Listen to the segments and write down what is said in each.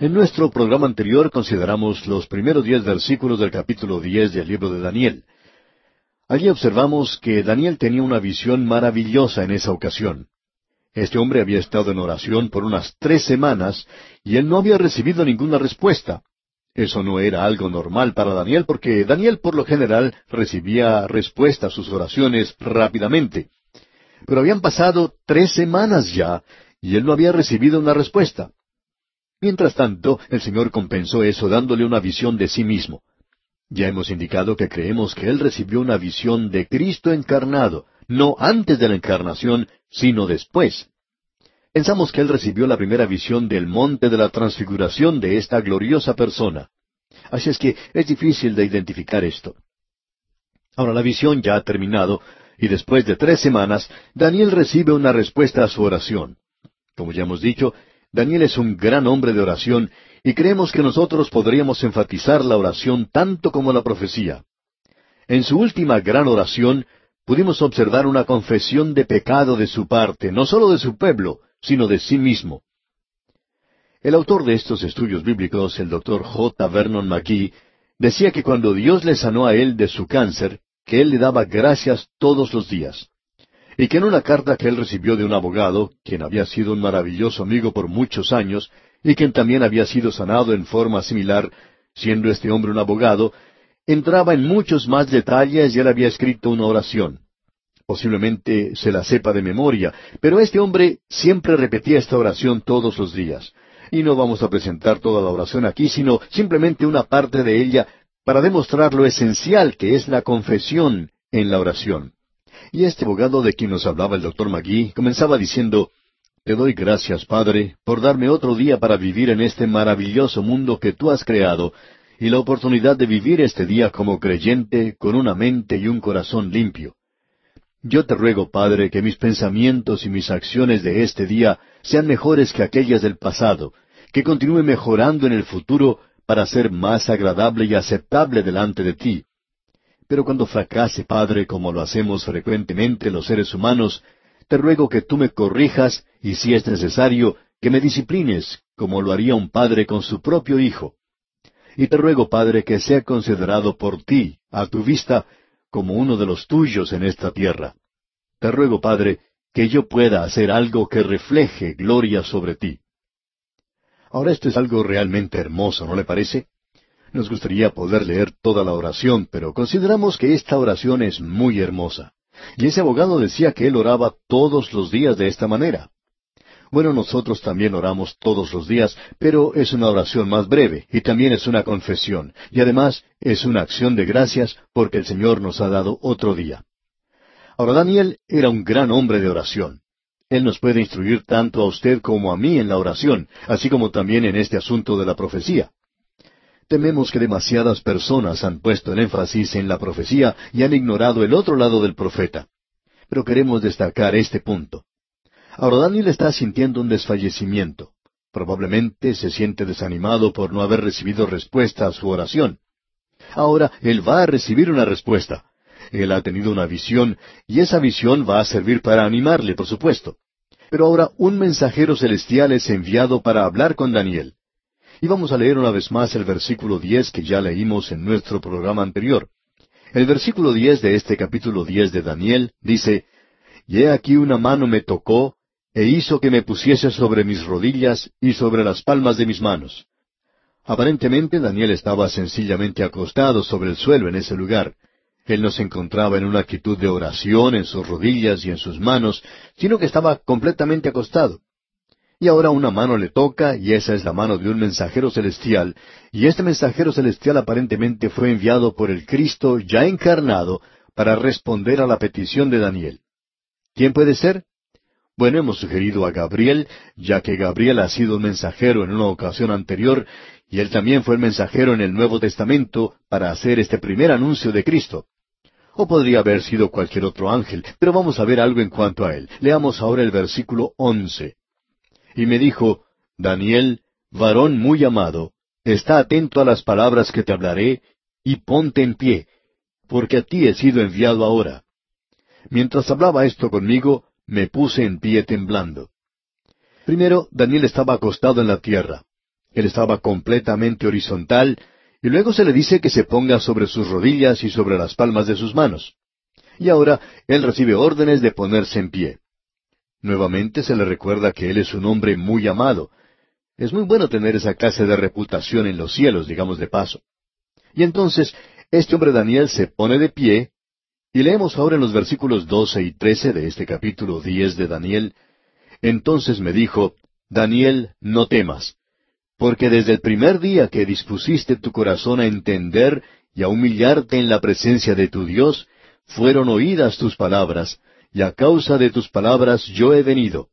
En nuestro programa anterior consideramos los primeros diez versículos del capítulo diez del libro de Daniel. Allí observamos que Daniel tenía una visión maravillosa en esa ocasión. Este hombre había estado en oración por unas tres semanas y él no había recibido ninguna respuesta. Eso no era algo normal para Daniel porque Daniel por lo general recibía respuesta a sus oraciones rápidamente. Pero habían pasado tres semanas ya y él no había recibido una respuesta. Mientras tanto, el Señor compensó eso dándole una visión de sí mismo. Ya hemos indicado que creemos que Él recibió una visión de Cristo encarnado, no antes de la encarnación, sino después. Pensamos que Él recibió la primera visión del monte de la transfiguración de esta gloriosa persona. Así es que es difícil de identificar esto. Ahora la visión ya ha terminado, y después de tres semanas, Daniel recibe una respuesta a su oración. Como ya hemos dicho, Daniel es un gran hombre de oración y creemos que nosotros podríamos enfatizar la oración tanto como la profecía. En su última gran oración pudimos observar una confesión de pecado de su parte, no sólo de su pueblo, sino de sí mismo. El autor de estos estudios bíblicos, el doctor J. Vernon McGee, decía que cuando Dios le sanó a él de su cáncer, que él le daba gracias todos los días y que en una carta que él recibió de un abogado, quien había sido un maravilloso amigo por muchos años, y quien también había sido sanado en forma similar, siendo este hombre un abogado, entraba en muchos más detalles y él había escrito una oración. Posiblemente se la sepa de memoria, pero este hombre siempre repetía esta oración todos los días. Y no vamos a presentar toda la oración aquí, sino simplemente una parte de ella para demostrar lo esencial que es la confesión en la oración. Y este abogado de quien nos hablaba el doctor Magui comenzaba diciendo, Te doy gracias, Padre, por darme otro día para vivir en este maravilloso mundo que tú has creado, y la oportunidad de vivir este día como creyente con una mente y un corazón limpio. Yo te ruego, Padre, que mis pensamientos y mis acciones de este día sean mejores que aquellas del pasado, que continúe mejorando en el futuro para ser más agradable y aceptable delante de ti, pero cuando fracase, Padre, como lo hacemos frecuentemente los seres humanos, te ruego que tú me corrijas y, si es necesario, que me disciplines, como lo haría un padre con su propio hijo. Y te ruego, Padre, que sea considerado por ti, a tu vista, como uno de los tuyos en esta tierra. Te ruego, Padre, que yo pueda hacer algo que refleje gloria sobre ti. Ahora esto es algo realmente hermoso, ¿no le parece? Nos gustaría poder leer toda la oración, pero consideramos que esta oración es muy hermosa. Y ese abogado decía que él oraba todos los días de esta manera. Bueno, nosotros también oramos todos los días, pero es una oración más breve y también es una confesión, y además es una acción de gracias porque el Señor nos ha dado otro día. Ahora Daniel era un gran hombre de oración. Él nos puede instruir tanto a usted como a mí en la oración, así como también en este asunto de la profecía. Tememos que demasiadas personas han puesto el énfasis en la profecía y han ignorado el otro lado del profeta. Pero queremos destacar este punto. Ahora Daniel está sintiendo un desfallecimiento. Probablemente se siente desanimado por no haber recibido respuesta a su oración. Ahora él va a recibir una respuesta. Él ha tenido una visión y esa visión va a servir para animarle, por supuesto. Pero ahora un mensajero celestial es enviado para hablar con Daniel. Y vamos a leer una vez más el versículo diez que ya leímos en nuestro programa anterior. El versículo diez de este capítulo diez de Daniel dice, Y he aquí una mano me tocó, e hizo que me pusiese sobre mis rodillas y sobre las palmas de mis manos. Aparentemente Daniel estaba sencillamente acostado sobre el suelo en ese lugar. Él no se encontraba en una actitud de oración en sus rodillas y en sus manos, sino que estaba completamente acostado. Y ahora una mano le toca, y esa es la mano de un mensajero celestial, y este mensajero celestial aparentemente fue enviado por el Cristo ya encarnado para responder a la petición de Daniel. ¿Quién puede ser? Bueno, hemos sugerido a Gabriel, ya que Gabriel ha sido un mensajero en una ocasión anterior, y él también fue el mensajero en el Nuevo Testamento para hacer este primer anuncio de Cristo. O podría haber sido cualquier otro ángel, pero vamos a ver algo en cuanto a él. Leamos ahora el versículo once y me dijo, Daniel, varón muy amado, está atento a las palabras que te hablaré, y ponte en pie, porque a ti he sido enviado ahora. Mientras hablaba esto conmigo, me puse en pie temblando. Primero, Daniel estaba acostado en la tierra. Él estaba completamente horizontal, y luego se le dice que se ponga sobre sus rodillas y sobre las palmas de sus manos. Y ahora él recibe órdenes de ponerse en pie. Nuevamente se le recuerda que él es un hombre muy amado. Es muy bueno tener esa clase de reputación en los cielos, digamos de paso. Y entonces, este hombre Daniel se pone de pie, y leemos ahora en los versículos doce y trece de este capítulo diez de Daniel, Entonces me dijo, Daniel, no temas, porque desde el primer día que dispusiste tu corazón a entender y a humillarte en la presencia de tu Dios, fueron oídas tus palabras, y a causa de tus palabras yo he venido.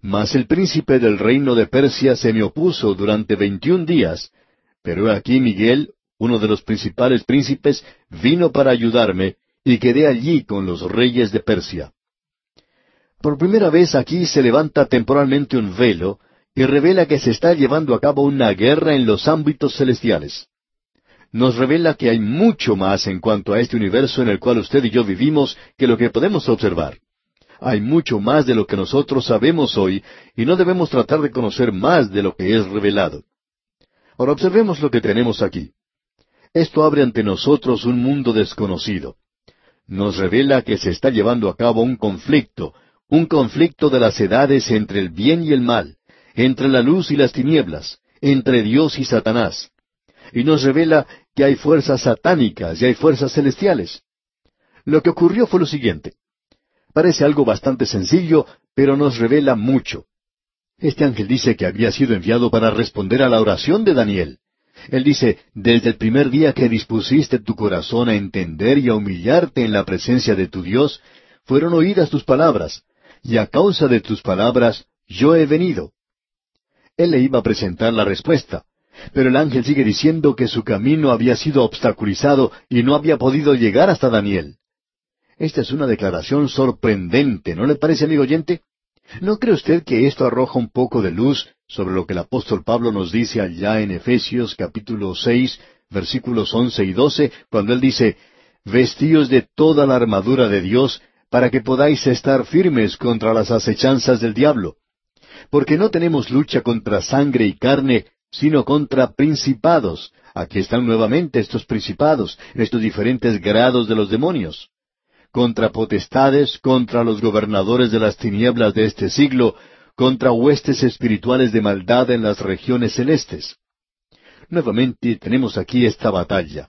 Mas el príncipe del reino de Persia se me opuso durante veintiún días, pero aquí Miguel, uno de los principales príncipes, vino para ayudarme, y quedé allí con los reyes de Persia. Por primera vez aquí se levanta temporalmente un velo y revela que se está llevando a cabo una guerra en los ámbitos celestiales nos revela que hay mucho más en cuanto a este universo en el cual usted y yo vivimos que lo que podemos observar. Hay mucho más de lo que nosotros sabemos hoy y no debemos tratar de conocer más de lo que es revelado. Ahora observemos lo que tenemos aquí. Esto abre ante nosotros un mundo desconocido. Nos revela que se está llevando a cabo un conflicto, un conflicto de las edades entre el bien y el mal, entre la luz y las tinieblas, entre Dios y Satanás y nos revela que hay fuerzas satánicas y hay fuerzas celestiales. Lo que ocurrió fue lo siguiente. Parece algo bastante sencillo, pero nos revela mucho. Este ángel dice que había sido enviado para responder a la oración de Daniel. Él dice, desde el primer día que dispusiste tu corazón a entender y a humillarte en la presencia de tu Dios, fueron oídas tus palabras, y a causa de tus palabras yo he venido. Él le iba a presentar la respuesta, pero el ángel sigue diciendo que su camino había sido obstaculizado y no había podido llegar hasta Daniel. Esta es una declaración sorprendente, ¿no le parece, amigo oyente? ¿No cree usted que esto arroja un poco de luz sobre lo que el apóstol Pablo nos dice allá en Efesios capítulo seis, versículos once y doce, cuando él dice, Vestíos de toda la armadura de Dios, para que podáis estar firmes contra las acechanzas del diablo? Porque no tenemos lucha contra sangre y carne, sino contra principados. Aquí están nuevamente estos principados, estos diferentes grados de los demonios. Contra potestades, contra los gobernadores de las tinieblas de este siglo, contra huestes espirituales de maldad en las regiones celestes. Nuevamente tenemos aquí esta batalla.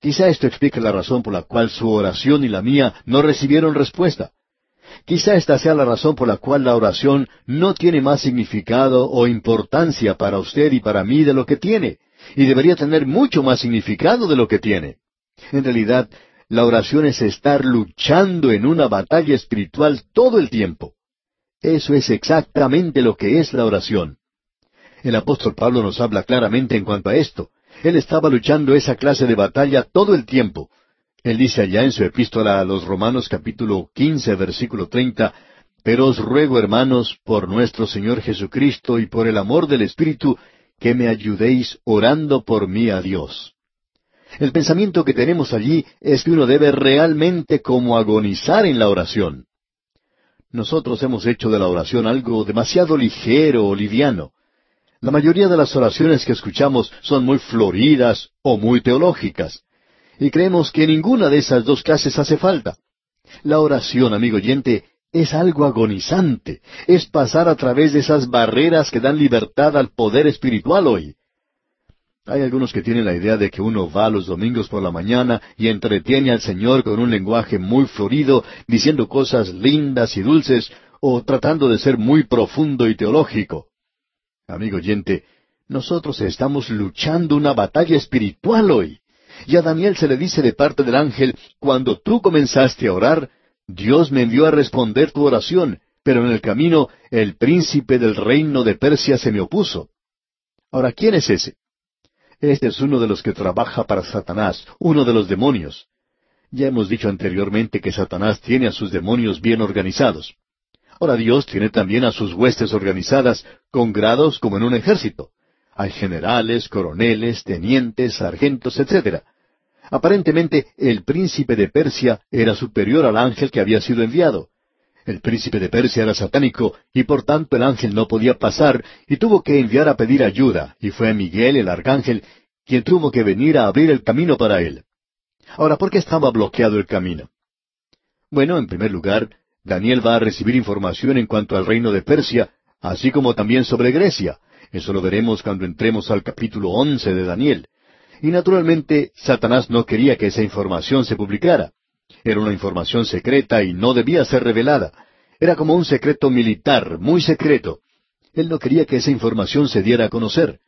Quizá esto explique la razón por la cual su oración y la mía no recibieron respuesta. Quizá esta sea la razón por la cual la oración no tiene más significado o importancia para usted y para mí de lo que tiene, y debería tener mucho más significado de lo que tiene. En realidad, la oración es estar luchando en una batalla espiritual todo el tiempo. Eso es exactamente lo que es la oración. El apóstol Pablo nos habla claramente en cuanto a esto. Él estaba luchando esa clase de batalla todo el tiempo, él dice allá en su epístola a los Romanos capítulo quince versículo treinta, Pero os ruego, hermanos, por nuestro Señor Jesucristo y por el amor del Espíritu, que me ayudéis orando por mí a Dios. El pensamiento que tenemos allí es que uno debe realmente como agonizar en la oración. Nosotros hemos hecho de la oración algo demasiado ligero o liviano. La mayoría de las oraciones que escuchamos son muy floridas o muy teológicas y creemos que ninguna de esas dos clases hace falta. La oración, amigo oyente, es algo agonizante, es pasar a través de esas barreras que dan libertad al poder espiritual hoy. Hay algunos que tienen la idea de que uno va los domingos por la mañana y entretiene al Señor con un lenguaje muy florido, diciendo cosas lindas y dulces, o tratando de ser muy profundo y teológico. Amigo oyente, nosotros estamos luchando una batalla espiritual hoy. Y a Daniel se le dice de parte del ángel, cuando tú comenzaste a orar, Dios me envió a responder tu oración, pero en el camino el príncipe del reino de Persia se me opuso. Ahora, ¿quién es ese? Este es uno de los que trabaja para Satanás, uno de los demonios. Ya hemos dicho anteriormente que Satanás tiene a sus demonios bien organizados. Ahora Dios tiene también a sus huestes organizadas con grados como en un ejército. Hay generales, coroneles, tenientes, sargentos, etc. Aparentemente el príncipe de Persia era superior al ángel que había sido enviado. El príncipe de Persia era satánico y por tanto el ángel no podía pasar y tuvo que enviar a pedir ayuda, y fue Miguel el arcángel quien tuvo que venir a abrir el camino para él. Ahora, ¿por qué estaba bloqueado el camino? Bueno, en primer lugar, Daniel va a recibir información en cuanto al reino de Persia, así como también sobre Grecia. Eso lo veremos cuando entremos al capítulo once de Daniel. Y naturalmente, Satanás no quería que esa información se publicara. Era una información secreta y no debía ser revelada. Era como un secreto militar, muy secreto. Él no quería que esa información se diera a conocer.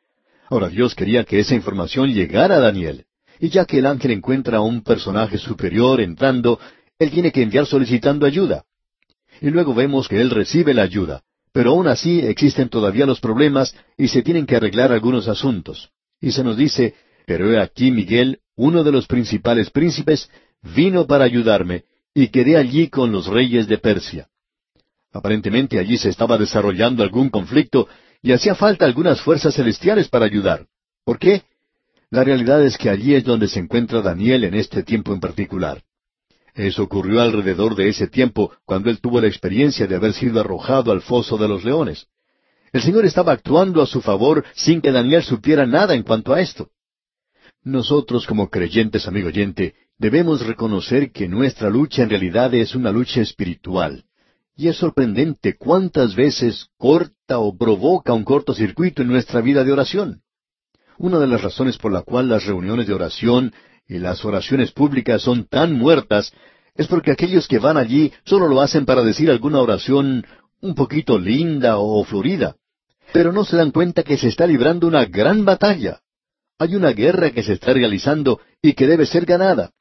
Ahora Dios quería que esa información llegara a Daniel. Y ya que el ángel encuentra a un personaje superior entrando, él tiene que enviar solicitando ayuda. Y luego vemos que él recibe la ayuda. Pero aún así existen todavía los problemas y se tienen que arreglar algunos asuntos. Y se nos dice, pero he aquí Miguel, uno de los principales príncipes, vino para ayudarme, y quedé allí con los reyes de Persia. Aparentemente allí se estaba desarrollando algún conflicto y hacía falta algunas fuerzas celestiales para ayudar. ¿Por qué? La realidad es que allí es donde se encuentra Daniel en este tiempo en particular. Eso ocurrió alrededor de ese tiempo cuando él tuvo la experiencia de haber sido arrojado al foso de los leones. El Señor estaba actuando a su favor sin que Daniel supiera nada en cuanto a esto. Nosotros como creyentes, amigo oyente, debemos reconocer que nuestra lucha en realidad es una lucha espiritual. Y es sorprendente cuántas veces corta o provoca un cortocircuito en nuestra vida de oración. Una de las razones por la cual las reuniones de oración y las oraciones públicas son tan muertas es porque aquellos que van allí solo lo hacen para decir alguna oración un poquito linda o florida, pero no se dan cuenta que se está librando una gran batalla. Hay una guerra que se está realizando y que debe ser ganada.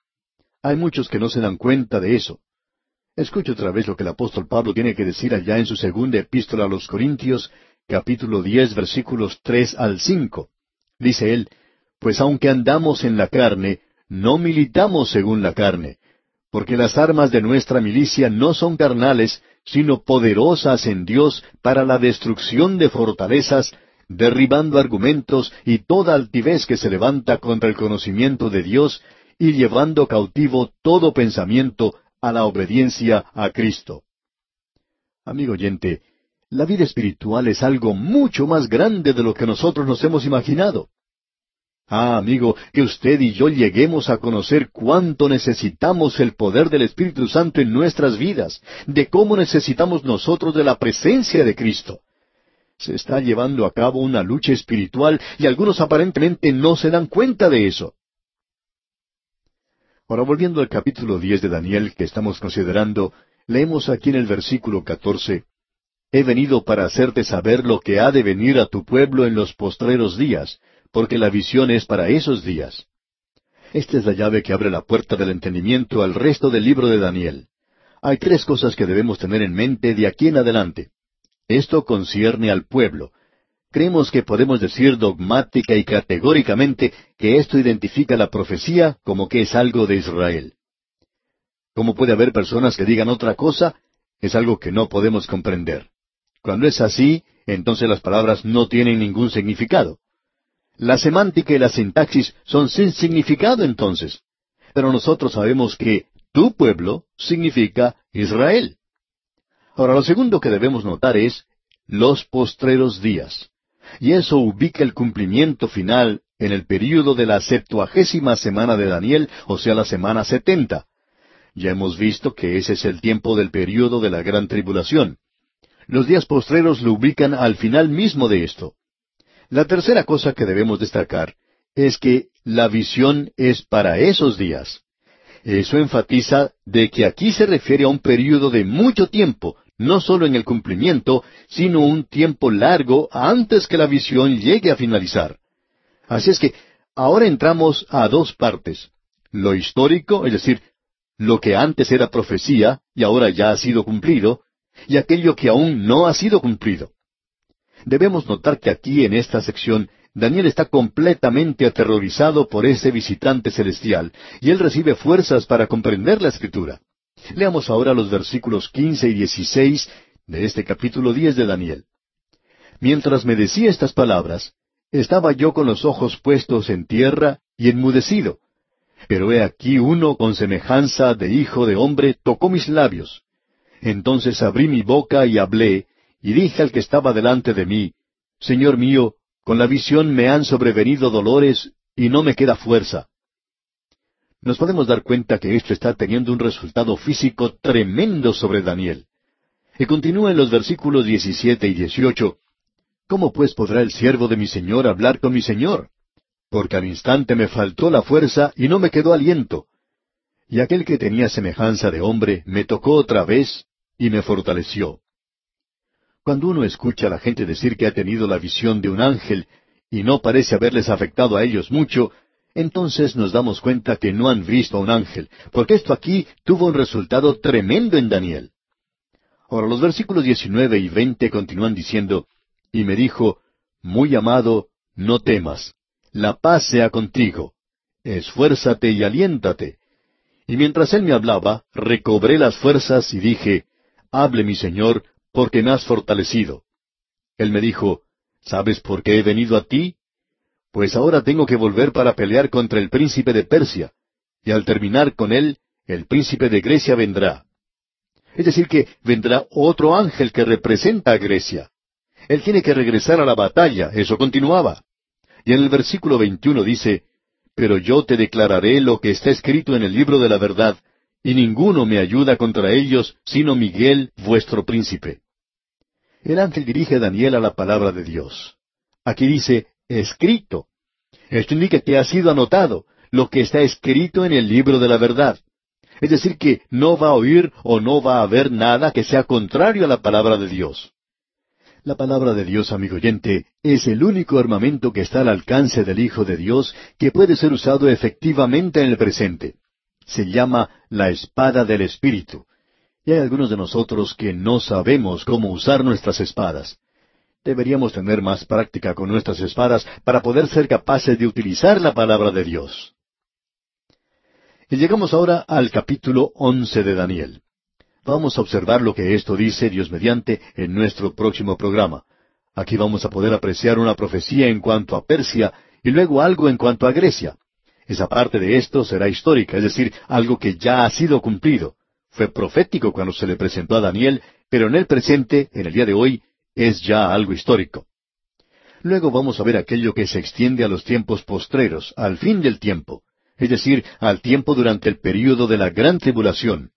Hay muchos que no se dan cuenta de eso. Escuche otra vez lo que el apóstol Pablo tiene que decir allá en su segunda epístola a los Corintios, capítulo diez, versículos tres al cinco. Dice él, Pues aunque andamos en la carne, no militamos según la carne, porque las armas de nuestra milicia no son carnales, sino poderosas en Dios para la destrucción de fortalezas, derribando argumentos y toda altivez que se levanta contra el conocimiento de Dios, y llevando cautivo todo pensamiento a la obediencia a Cristo. Amigo oyente, la vida espiritual es algo mucho más grande de lo que nosotros nos hemos imaginado. Ah, amigo, que usted y yo lleguemos a conocer cuánto necesitamos el poder del Espíritu Santo en nuestras vidas, de cómo necesitamos nosotros de la presencia de Cristo. Se está llevando a cabo una lucha espiritual y algunos aparentemente no se dan cuenta de eso. Ahora, volviendo al capítulo diez de Daniel que estamos considerando, leemos aquí en el versículo catorce He venido para hacerte saber lo que ha de venir a tu pueblo en los postreros días, porque la visión es para esos días. Esta es la llave que abre la puerta del entendimiento al resto del libro de Daniel. Hay tres cosas que debemos tener en mente de aquí en adelante. Esto concierne al pueblo, creemos que podemos decir dogmática y categóricamente que esto identifica la profecía como que es algo de Israel. ¿Cómo puede haber personas que digan otra cosa? Es algo que no podemos comprender. Cuando es así, entonces las palabras no tienen ningún significado. La semántica y la sintaxis son sin significado entonces. Pero nosotros sabemos que tu pueblo significa Israel. Ahora, lo segundo que debemos notar es los postreros días y eso ubica el cumplimiento final en el período de la septuagésima semana de Daniel, o sea, la semana setenta. Ya hemos visto que ese es el tiempo del período de la gran tribulación. Los días postreros lo ubican al final mismo de esto. La tercera cosa que debemos destacar es que la visión es para esos días. Eso enfatiza de que aquí se refiere a un período de mucho tiempo, no solo en el cumplimiento, sino un tiempo largo antes que la visión llegue a finalizar. Así es que ahora entramos a dos partes. Lo histórico, es decir, lo que antes era profecía y ahora ya ha sido cumplido, y aquello que aún no ha sido cumplido. Debemos notar que aquí en esta sección Daniel está completamente aterrorizado por ese visitante celestial, y él recibe fuerzas para comprender la escritura. Leamos ahora los versículos quince y dieciséis de este capítulo diez de Daniel. Mientras me decía estas palabras, estaba yo con los ojos puestos en tierra y enmudecido. Pero he aquí uno con semejanza de hijo de hombre tocó mis labios. Entonces abrí mi boca y hablé, y dije al que estaba delante de mí, Señor mío, con la visión me han sobrevenido dolores y no me queda fuerza. Nos podemos dar cuenta que esto está teniendo un resultado físico tremendo sobre Daniel. Y continúa en los versículos 17 y 18, ¿Cómo pues podrá el siervo de mi Señor hablar con mi Señor? Porque al instante me faltó la fuerza y no me quedó aliento. Y aquel que tenía semejanza de hombre me tocó otra vez y me fortaleció. Cuando uno escucha a la gente decir que ha tenido la visión de un ángel y no parece haberles afectado a ellos mucho, entonces nos damos cuenta que no han visto a un ángel, porque esto aquí tuvo un resultado tremendo en Daniel. Ahora los versículos 19 y 20 continúan diciendo, y me dijo, Muy amado, no temas, la paz sea contigo, esfuérzate y aliéntate. Y mientras él me hablaba, recobré las fuerzas y dije, Hable mi Señor, porque me has fortalecido. Él me dijo, ¿Sabes por qué he venido a ti? Pues ahora tengo que volver para pelear contra el príncipe de Persia, y al terminar con él, el príncipe de Grecia vendrá. Es decir, que vendrá otro ángel que representa a Grecia. Él tiene que regresar a la batalla, eso continuaba. Y en el versículo 21 dice, Pero yo te declararé lo que está escrito en el libro de la verdad, y ninguno me ayuda contra ellos, sino Miguel, vuestro príncipe. El ángel dirige a Daniel a la palabra de Dios. Aquí dice, escrito. Esto indica que ha sido anotado, lo que está escrito en el libro de la verdad. Es decir, que no va a oír o no va a haber nada que sea contrario a la palabra de Dios. La palabra de Dios, amigo oyente, es el único armamento que está al alcance del Hijo de Dios que puede ser usado efectivamente en el presente. Se llama la espada del Espíritu. Y hay algunos de nosotros que no sabemos cómo usar nuestras espadas. Deberíamos tener más práctica con nuestras espadas para poder ser capaces de utilizar la palabra de Dios. Y llegamos ahora al capítulo once de Daniel. Vamos a observar lo que esto dice, Dios mediante, en nuestro próximo programa. Aquí vamos a poder apreciar una profecía en cuanto a Persia y luego algo en cuanto a Grecia. Esa parte de esto será histórica, es decir, algo que ya ha sido cumplido. Fue profético cuando se le presentó a Daniel, pero en el presente, en el día de hoy, es ya algo histórico. Luego vamos a ver aquello que se extiende a los tiempos postreros, al fin del tiempo, es decir, al tiempo durante el período de la gran tribulación.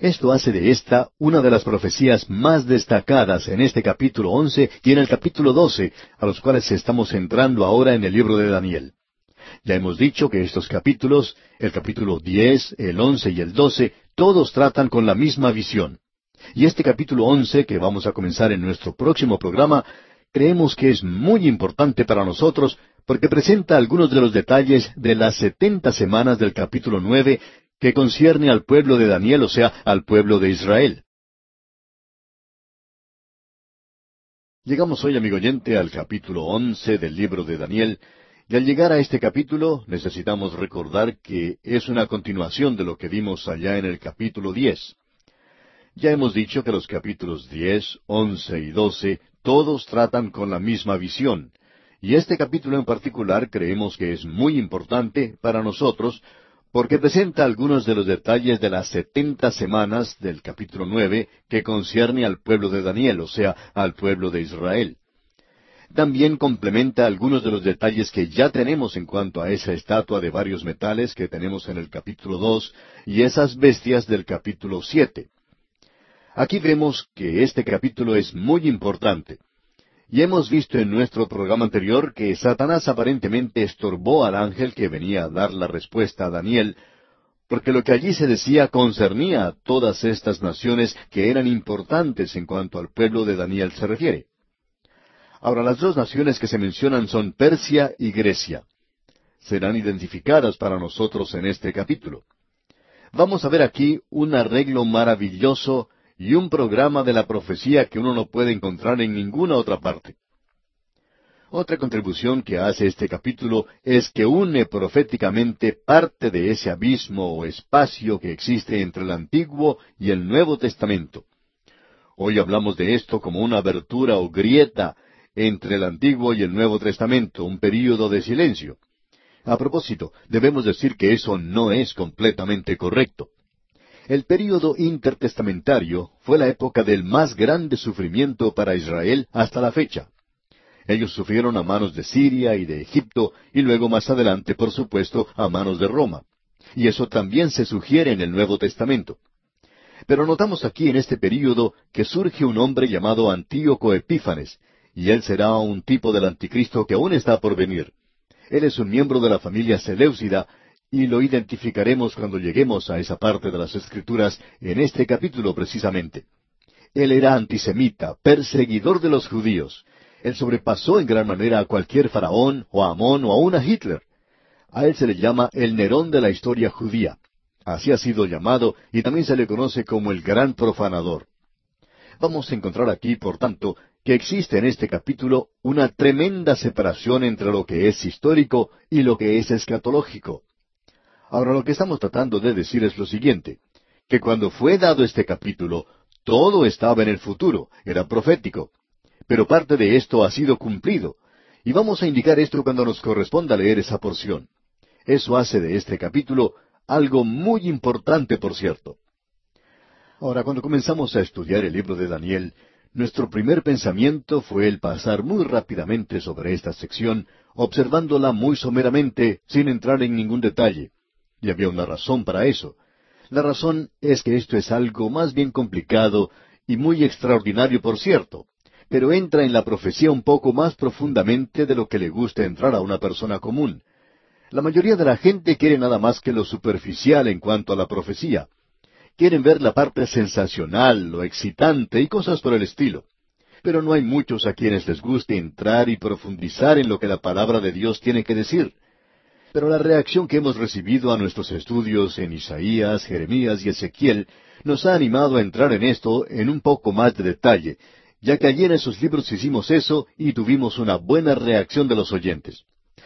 Esto hace de esta una de las profecías más destacadas en este capítulo once y en el capítulo doce, a los cuales estamos entrando ahora en el libro de Daniel. Ya hemos dicho que estos capítulos, el capítulo diez, el once y el doce, todos tratan con la misma visión. Y este capítulo once, que vamos a comenzar en nuestro próximo programa, creemos que es muy importante para nosotros porque presenta algunos de los detalles de las setenta semanas del capítulo nueve que concierne al pueblo de Daniel, o sea, al pueblo de Israel. Llegamos hoy, amigo oyente, al capítulo once del libro de Daniel, y al llegar a este capítulo necesitamos recordar que es una continuación de lo que vimos allá en el capítulo diez. Ya hemos dicho que los capítulos diez, once y doce todos tratan con la misma visión, y este capítulo en particular creemos que es muy importante para nosotros porque presenta algunos de los detalles de las setenta semanas del capítulo nueve que concierne al pueblo de Daniel, o sea, al pueblo de Israel también complementa algunos de los detalles que ya tenemos en cuanto a esa estatua de varios metales que tenemos en el capítulo dos y esas bestias del capítulo siete. Aquí vemos que este capítulo es muy importante. Y hemos visto en nuestro programa anterior que Satanás aparentemente estorbó al ángel que venía a dar la respuesta a Daniel, porque lo que allí se decía concernía a todas estas naciones que eran importantes en cuanto al pueblo de Daniel se refiere. Ahora, las dos naciones que se mencionan son Persia y Grecia. Serán identificadas para nosotros en este capítulo. Vamos a ver aquí un arreglo maravilloso y un programa de la profecía que uno no puede encontrar en ninguna otra parte. Otra contribución que hace este capítulo es que une proféticamente parte de ese abismo o espacio que existe entre el Antiguo y el Nuevo Testamento. Hoy hablamos de esto como una abertura o grieta entre el Antiguo y el Nuevo Testamento, un período de silencio. A propósito, debemos decir que eso no es completamente correcto. El período intertestamentario fue la época del más grande sufrimiento para Israel hasta la fecha. Ellos sufrieron a manos de Siria y de Egipto y luego más adelante, por supuesto, a manos de Roma. Y eso también se sugiere en el Nuevo Testamento. Pero notamos aquí en este período que surge un hombre llamado Antíoco Epífanes, y él será un tipo del anticristo que aún está por venir. Él es un miembro de la familia Seleucida, y lo identificaremos cuando lleguemos a esa parte de las Escrituras en este capítulo precisamente. Él era antisemita, perseguidor de los judíos. Él sobrepasó en gran manera a cualquier faraón, o a Amón, o aún a Hitler. A él se le llama el Nerón de la historia judía. Así ha sido llamado y también se le conoce como el gran profanador. Vamos a encontrar aquí, por tanto, que existe en este capítulo una tremenda separación entre lo que es histórico y lo que es escatológico. Ahora lo que estamos tratando de decir es lo siguiente, que cuando fue dado este capítulo, todo estaba en el futuro, era profético, pero parte de esto ha sido cumplido, y vamos a indicar esto cuando nos corresponda leer esa porción. Eso hace de este capítulo algo muy importante, por cierto. Ahora, cuando comenzamos a estudiar el libro de Daniel, nuestro primer pensamiento fue el pasar muy rápidamente sobre esta sección, observándola muy someramente, sin entrar en ningún detalle. Y había una razón para eso. La razón es que esto es algo más bien complicado y muy extraordinario, por cierto, pero entra en la profecía un poco más profundamente de lo que le gusta entrar a una persona común. La mayoría de la gente quiere nada más que lo superficial en cuanto a la profecía. Quieren ver la parte sensacional, lo excitante y cosas por el estilo. Pero no hay muchos a quienes les guste entrar y profundizar en lo que la palabra de Dios tiene que decir. Pero la reacción que hemos recibido a nuestros estudios en Isaías, Jeremías y Ezequiel nos ha animado a entrar en esto en un poco más de detalle, ya que ayer en esos libros hicimos eso y tuvimos una buena reacción de los oyentes.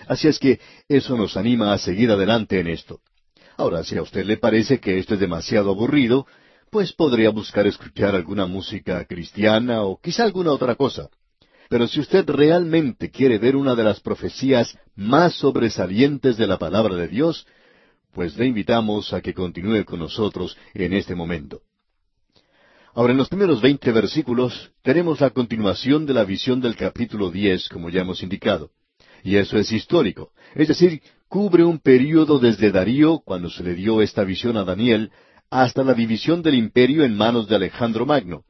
Así es que eso nos anima a seguir adelante en esto. Ahora, si a usted le parece que esto es demasiado aburrido, pues podría buscar escuchar alguna música cristiana o quizá alguna otra cosa. Pero si usted realmente quiere ver una de las profecías más sobresalientes de la palabra de Dios, pues le invitamos a que continúe con nosotros en este momento. Ahora, en los primeros veinte versículos tenemos la continuación de la visión del capítulo diez, como ya hemos indicado. Y eso es histórico. Es decir, cubre un período desde Darío, cuando se le dio esta visión a Daniel, hasta la división del imperio en manos de Alejandro Magno.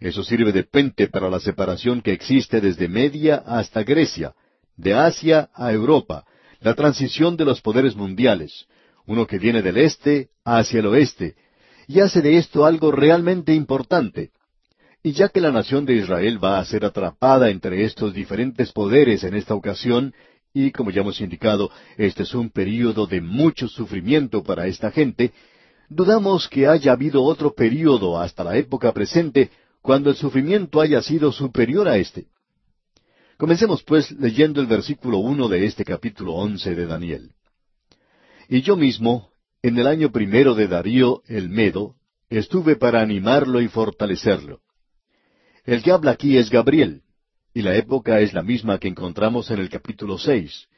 Eso sirve de puente para la separación que existe desde Media hasta Grecia, de Asia a Europa, la transición de los poderes mundiales, uno que viene del este hacia el oeste, y hace de esto algo realmente importante, y ya que la nación de Israel va a ser atrapada entre estos diferentes poderes en esta ocasión, y como ya hemos indicado, este es un período de mucho sufrimiento para esta gente, dudamos que haya habido otro período hasta la época presente cuando el sufrimiento haya sido superior a este. Comencemos pues leyendo el versículo uno de este capítulo once de Daniel. Y yo mismo, en el año primero de Darío el Medo, estuve para animarlo y fortalecerlo el que habla aquí es Gabriel, y la época es la misma que encontramos en el capítulo seis.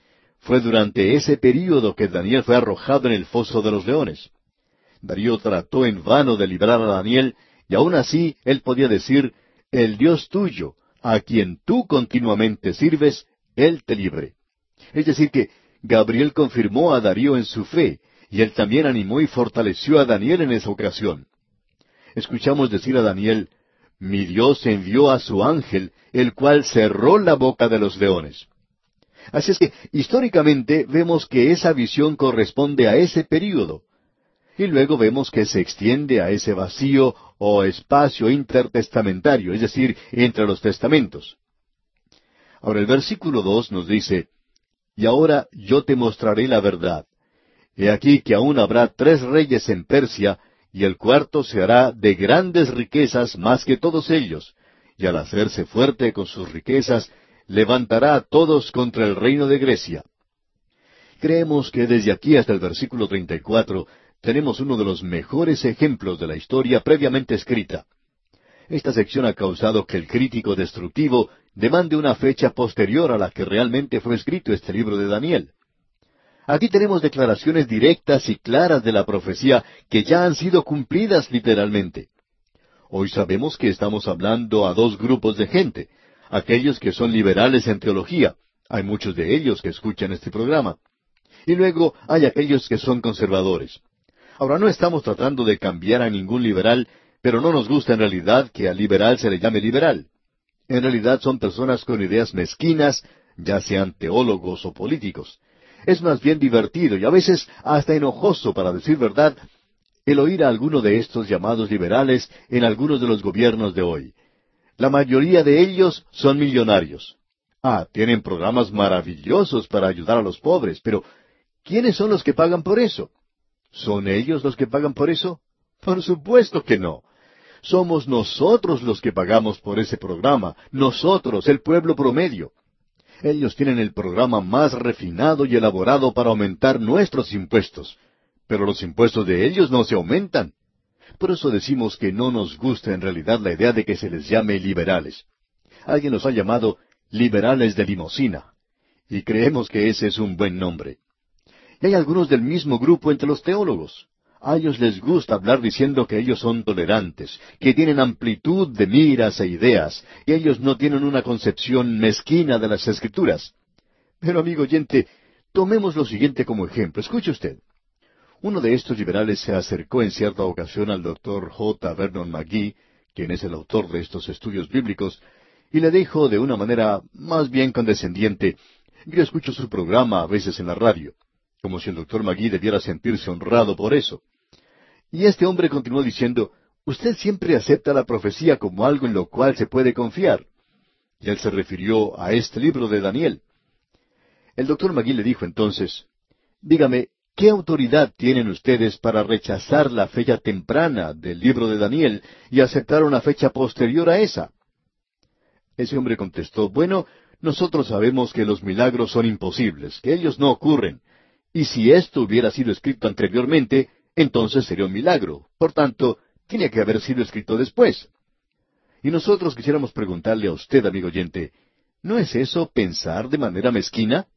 Fue durante ese período que Daniel fue arrojado en el foso de los leones. Darío trató en vano de librar a Daniel, y aun así él podía decir, el Dios tuyo, a quien tú continuamente sirves, él te libre. Es decir que Gabriel confirmó a Darío en su fe, y él también animó y fortaleció a Daniel en esa ocasión. Escuchamos decir a Daniel, mi Dios envió a su ángel, el cual cerró la boca de los leones. Así es que históricamente vemos que esa visión corresponde a ese período. Y luego vemos que se extiende a ese vacío o espacio intertestamentario, es decir, entre los testamentos. Ahora el versículo dos nos dice, Y ahora yo te mostraré la verdad. He aquí que aún habrá tres reyes en Persia, y el cuarto se hará de grandes riquezas más que todos ellos, y al hacerse fuerte con sus riquezas, levantará a todos contra el reino de Grecia. Creemos que desde aquí hasta el versículo 34 tenemos uno de los mejores ejemplos de la historia previamente escrita. Esta sección ha causado que el crítico destructivo demande una fecha posterior a la que realmente fue escrito este libro de Daniel. Aquí tenemos declaraciones directas y claras de la profecía que ya han sido cumplidas literalmente. Hoy sabemos que estamos hablando a dos grupos de gente, aquellos que son liberales en teología, hay muchos de ellos que escuchan este programa, y luego hay aquellos que son conservadores. Ahora no estamos tratando de cambiar a ningún liberal, pero no nos gusta en realidad que al liberal se le llame liberal. En realidad son personas con ideas mezquinas, ya sean teólogos o políticos. Es más bien divertido y a veces hasta enojoso, para decir verdad, el oír a alguno de estos llamados liberales en algunos de los gobiernos de hoy. La mayoría de ellos son millonarios. Ah, tienen programas maravillosos para ayudar a los pobres, pero ¿quiénes son los que pagan por eso? ¿Son ellos los que pagan por eso? Por supuesto que no. Somos nosotros los que pagamos por ese programa, nosotros, el pueblo promedio. Ellos tienen el programa más refinado y elaborado para aumentar nuestros impuestos, pero los impuestos de ellos no se aumentan. Por eso decimos que no nos gusta en realidad la idea de que se les llame liberales. Alguien los ha llamado liberales de limosina, y creemos que ese es un buen nombre. Y hay algunos del mismo grupo entre los teólogos. A ellos les gusta hablar diciendo que ellos son tolerantes, que tienen amplitud de miras e ideas, y ellos no tienen una concepción mezquina de las escrituras. Pero amigo oyente, tomemos lo siguiente como ejemplo. Escuche usted. Uno de estos liberales se acercó en cierta ocasión al doctor J. Vernon McGee, quien es el autor de estos estudios bíblicos, y le dijo de una manera más bien condescendiente, yo escucho su programa a veces en la radio como si el doctor Magui debiera sentirse honrado por eso. Y este hombre continuó diciendo, Usted siempre acepta la profecía como algo en lo cual se puede confiar. Y él se refirió a este libro de Daniel. El doctor Magui le dijo entonces, Dígame, ¿qué autoridad tienen ustedes para rechazar la fecha temprana del libro de Daniel y aceptar una fecha posterior a esa? Ese hombre contestó, Bueno, nosotros sabemos que los milagros son imposibles, que ellos no ocurren, y si esto hubiera sido escrito anteriormente, entonces sería un milagro. Por tanto, tiene que haber sido escrito después. Y nosotros quisiéramos preguntarle a usted, amigo oyente, ¿no es eso pensar de manera mezquina?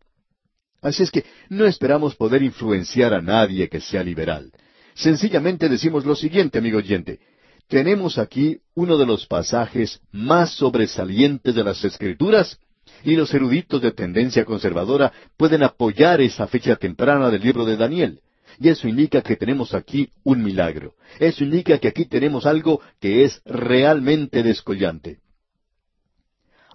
Así es que no esperamos poder influenciar a nadie que sea liberal. Sencillamente decimos lo siguiente, amigo oyente. Tenemos aquí uno de los pasajes más sobresalientes de las Escrituras y los eruditos de tendencia conservadora pueden apoyar esa fecha temprana del libro de Daniel. Y eso indica que tenemos aquí un milagro. Eso indica que aquí tenemos algo que es realmente descollante.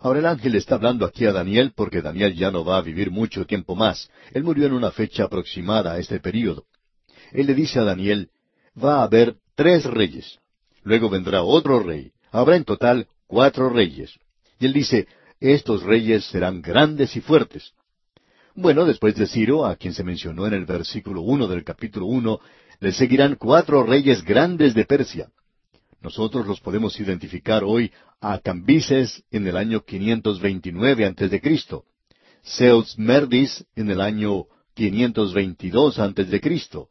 Ahora el ángel está hablando aquí a Daniel porque Daniel ya no va a vivir mucho tiempo más. Él murió en una fecha aproximada a este período. Él le dice a Daniel, va a haber tres reyes. Luego vendrá otro rey. Habrá en total cuatro reyes. Y él dice, estos reyes serán grandes y fuertes. Bueno, después de Ciro, a quien se mencionó en el versículo uno del capítulo uno, le seguirán cuatro reyes grandes de Persia. Nosotros los podemos identificar hoy a Cambises en el año 529 antes de Cristo, Zeus Merdis en el año 522 antes de Cristo,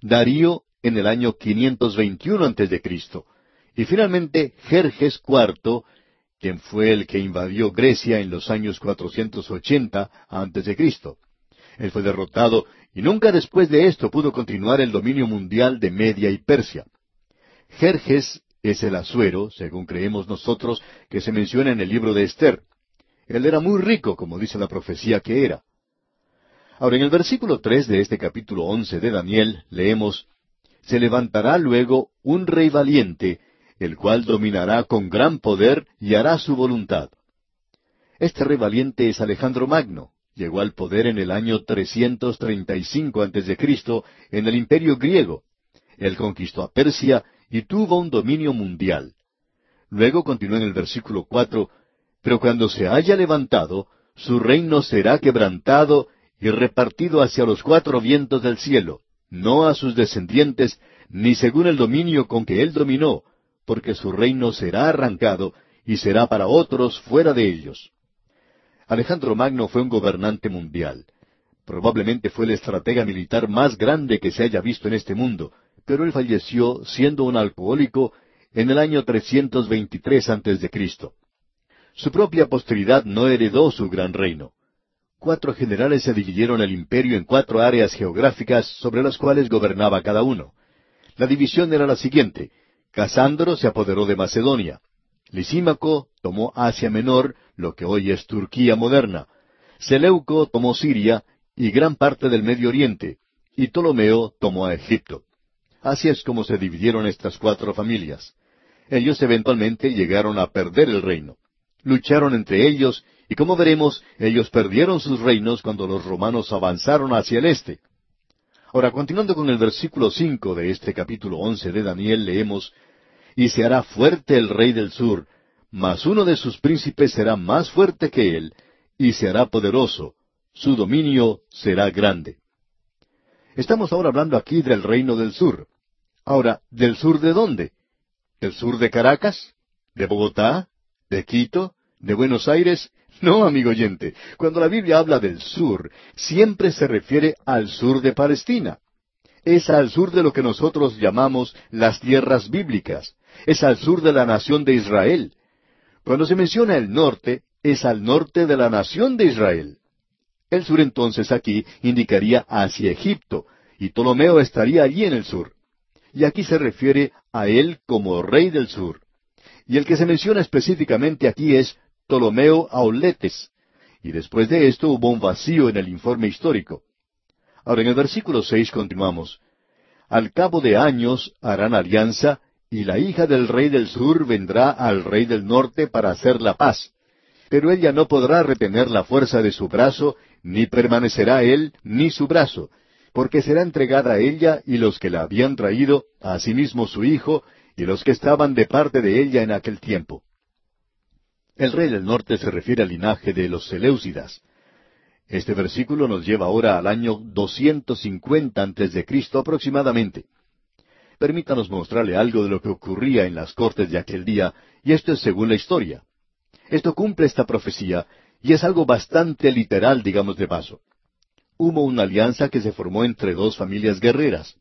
Darío en el año 521 antes de Cristo, y finalmente Jerjes IV quien fue el que invadió Grecia en los años 480 antes de Cristo. Él fue derrotado y nunca después de esto pudo continuar el dominio mundial de Media y Persia. Jerjes es el asuero, según creemos nosotros, que se menciona en el libro de Esther. Él era muy rico, como dice la profecía que era. Ahora, en el versículo tres de este capítulo once de Daniel leemos Se levantará luego un rey valiente el cual dominará con gran poder y hará su voluntad. Este rey valiente es Alejandro Magno. Llegó al poder en el año 335 a.C. en el imperio griego. Él conquistó a Persia y tuvo un dominio mundial. Luego continuó en el versículo cuatro, pero cuando se haya levantado, su reino será quebrantado y repartido hacia los cuatro vientos del cielo, no a sus descendientes, ni según el dominio con que él dominó, porque su reino será arrancado y será para otros fuera de ellos. Alejandro Magno fue un gobernante mundial. Probablemente fue el estratega militar más grande que se haya visto en este mundo, pero él falleció siendo un alcohólico en el año 323 a.C. Su propia posteridad no heredó su gran reino. cuatro generales se dividieron el imperio en cuatro áreas geográficas sobre las cuales gobernaba cada uno. La división era la siguiente. Casándro se apoderó de Macedonia. Lisímaco tomó Asia Menor, lo que hoy es Turquía moderna. Seleuco tomó Siria y gran parte del Medio Oriente, y Ptolomeo tomó a Egipto. Así es como se dividieron estas cuatro familias. Ellos eventualmente llegaron a perder el reino. Lucharon entre ellos y como veremos, ellos perdieron sus reinos cuando los romanos avanzaron hacia el este. Ahora, continuando con el versículo cinco de este capítulo once de Daniel, leemos Y se hará fuerte el rey del sur, mas uno de sus príncipes será más fuerte que él, y se hará poderoso, su dominio será grande. Estamos ahora hablando aquí del reino del sur. Ahora, ¿del sur de dónde? ¿Del sur de Caracas? ¿De Bogotá? ¿De Quito? ¿De Buenos Aires? No, amigo oyente, cuando la Biblia habla del sur, siempre se refiere al sur de Palestina. Es al sur de lo que nosotros llamamos las tierras bíblicas. Es al sur de la nación de Israel. Cuando se menciona el norte, es al norte de la nación de Israel. El sur entonces aquí indicaría hacia Egipto, y Ptolomeo estaría allí en el sur. Y aquí se refiere a él como rey del sur. Y el que se menciona específicamente aquí es Ptolomeo Auletes. Y después de esto hubo un vacío en el informe histórico. Ahora en el versículo seis continuamos. Al cabo de años harán alianza, y la hija del rey del sur vendrá al rey del norte para hacer la paz. Pero ella no podrá retener la fuerza de su brazo, ni permanecerá él ni su brazo, porque será entregada a ella y los que la habían traído, asimismo su hijo, y los que estaban de parte de ella en aquel tiempo. El rey del norte se refiere al linaje de los Seleucidas. Este versículo nos lleva ahora al año 250 antes de Cristo aproximadamente. Permítanos mostrarle algo de lo que ocurría en las cortes de aquel día, y esto es según la historia. Esto cumple esta profecía, y es algo bastante literal, digamos de paso. Hubo una alianza que se formó entre dos familias guerreras.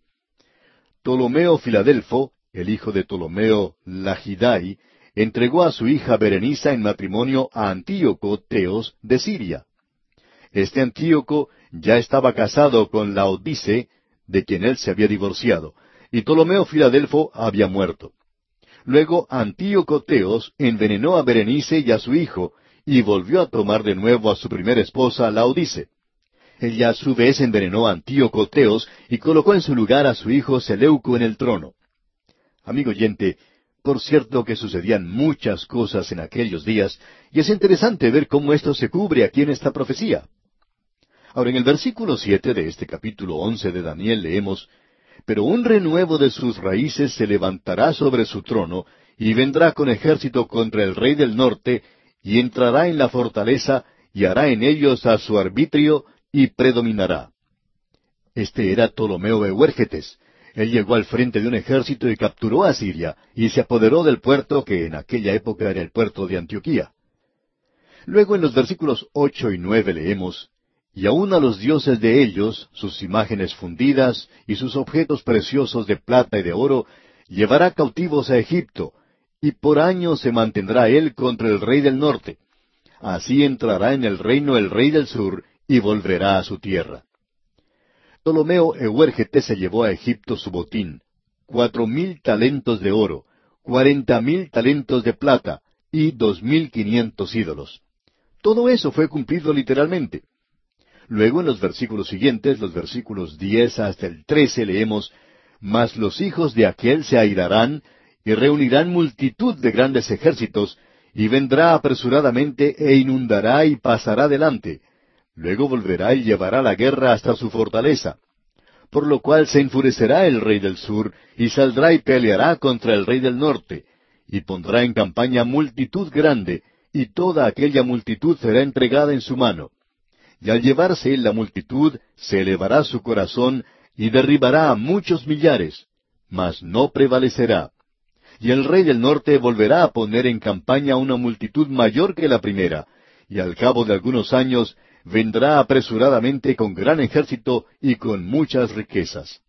Ptolomeo Filadelfo, el hijo de Ptolomeo Lagidai, entregó a su hija Berenisa en matrimonio a Antíoco Teos de Siria. Este Antíoco ya estaba casado con Laodice, de quien él se había divorciado, y Ptolomeo Filadelfo había muerto. Luego Antíoco Teos envenenó a Berenice y a su hijo, y volvió a tomar de nuevo a su primera esposa, Laodice. Ella a su vez envenenó a Antíoco Teos y colocó en su lugar a su hijo Seleuco en el trono. Amigo oyente, por cierto que sucedían muchas cosas en aquellos días, y es interesante ver cómo esto se cubre aquí en esta profecía. Ahora, en el versículo siete de este capítulo once de Daniel leemos Pero un renuevo de sus raíces se levantará sobre su trono, y vendrá con ejército contra el rey del norte, y entrará en la fortaleza, y hará en ellos a su arbitrio, y predominará. Este era Ptolomeo de Huérgetes. Él llegó al frente de un ejército y capturó a Siria, y se apoderó del puerto que en aquella época era el puerto de Antioquía. Luego en los versículos ocho y nueve leemos, Y aun a los dioses de ellos, sus imágenes fundidas y sus objetos preciosos de plata y de oro, llevará cautivos a Egipto, y por años se mantendrá él contra el rey del norte. Así entrará en el reino el rey del sur, y volverá a su tierra. Ptolomeo Euérgete se llevó a Egipto su botín, cuatro mil talentos de oro, cuarenta mil talentos de plata y dos mil quinientos ídolos. Todo eso fue cumplido literalmente. Luego en los versículos siguientes, los versículos diez hasta el trece, leemos, Mas los hijos de aquel se airarán, y reunirán multitud de grandes ejércitos, y vendrá apresuradamente e inundará y pasará delante, Luego volverá y llevará la guerra hasta su fortaleza. Por lo cual se enfurecerá el rey del sur, y saldrá y peleará contra el rey del norte, y pondrá en campaña multitud grande, y toda aquella multitud será entregada en su mano. Y al llevarse la multitud, se elevará su corazón, y derribará a muchos millares, mas no prevalecerá. Y el rey del norte volverá a poner en campaña una multitud mayor que la primera, y al cabo de algunos años vendrá apresuradamente con gran ejército y con muchas riquezas.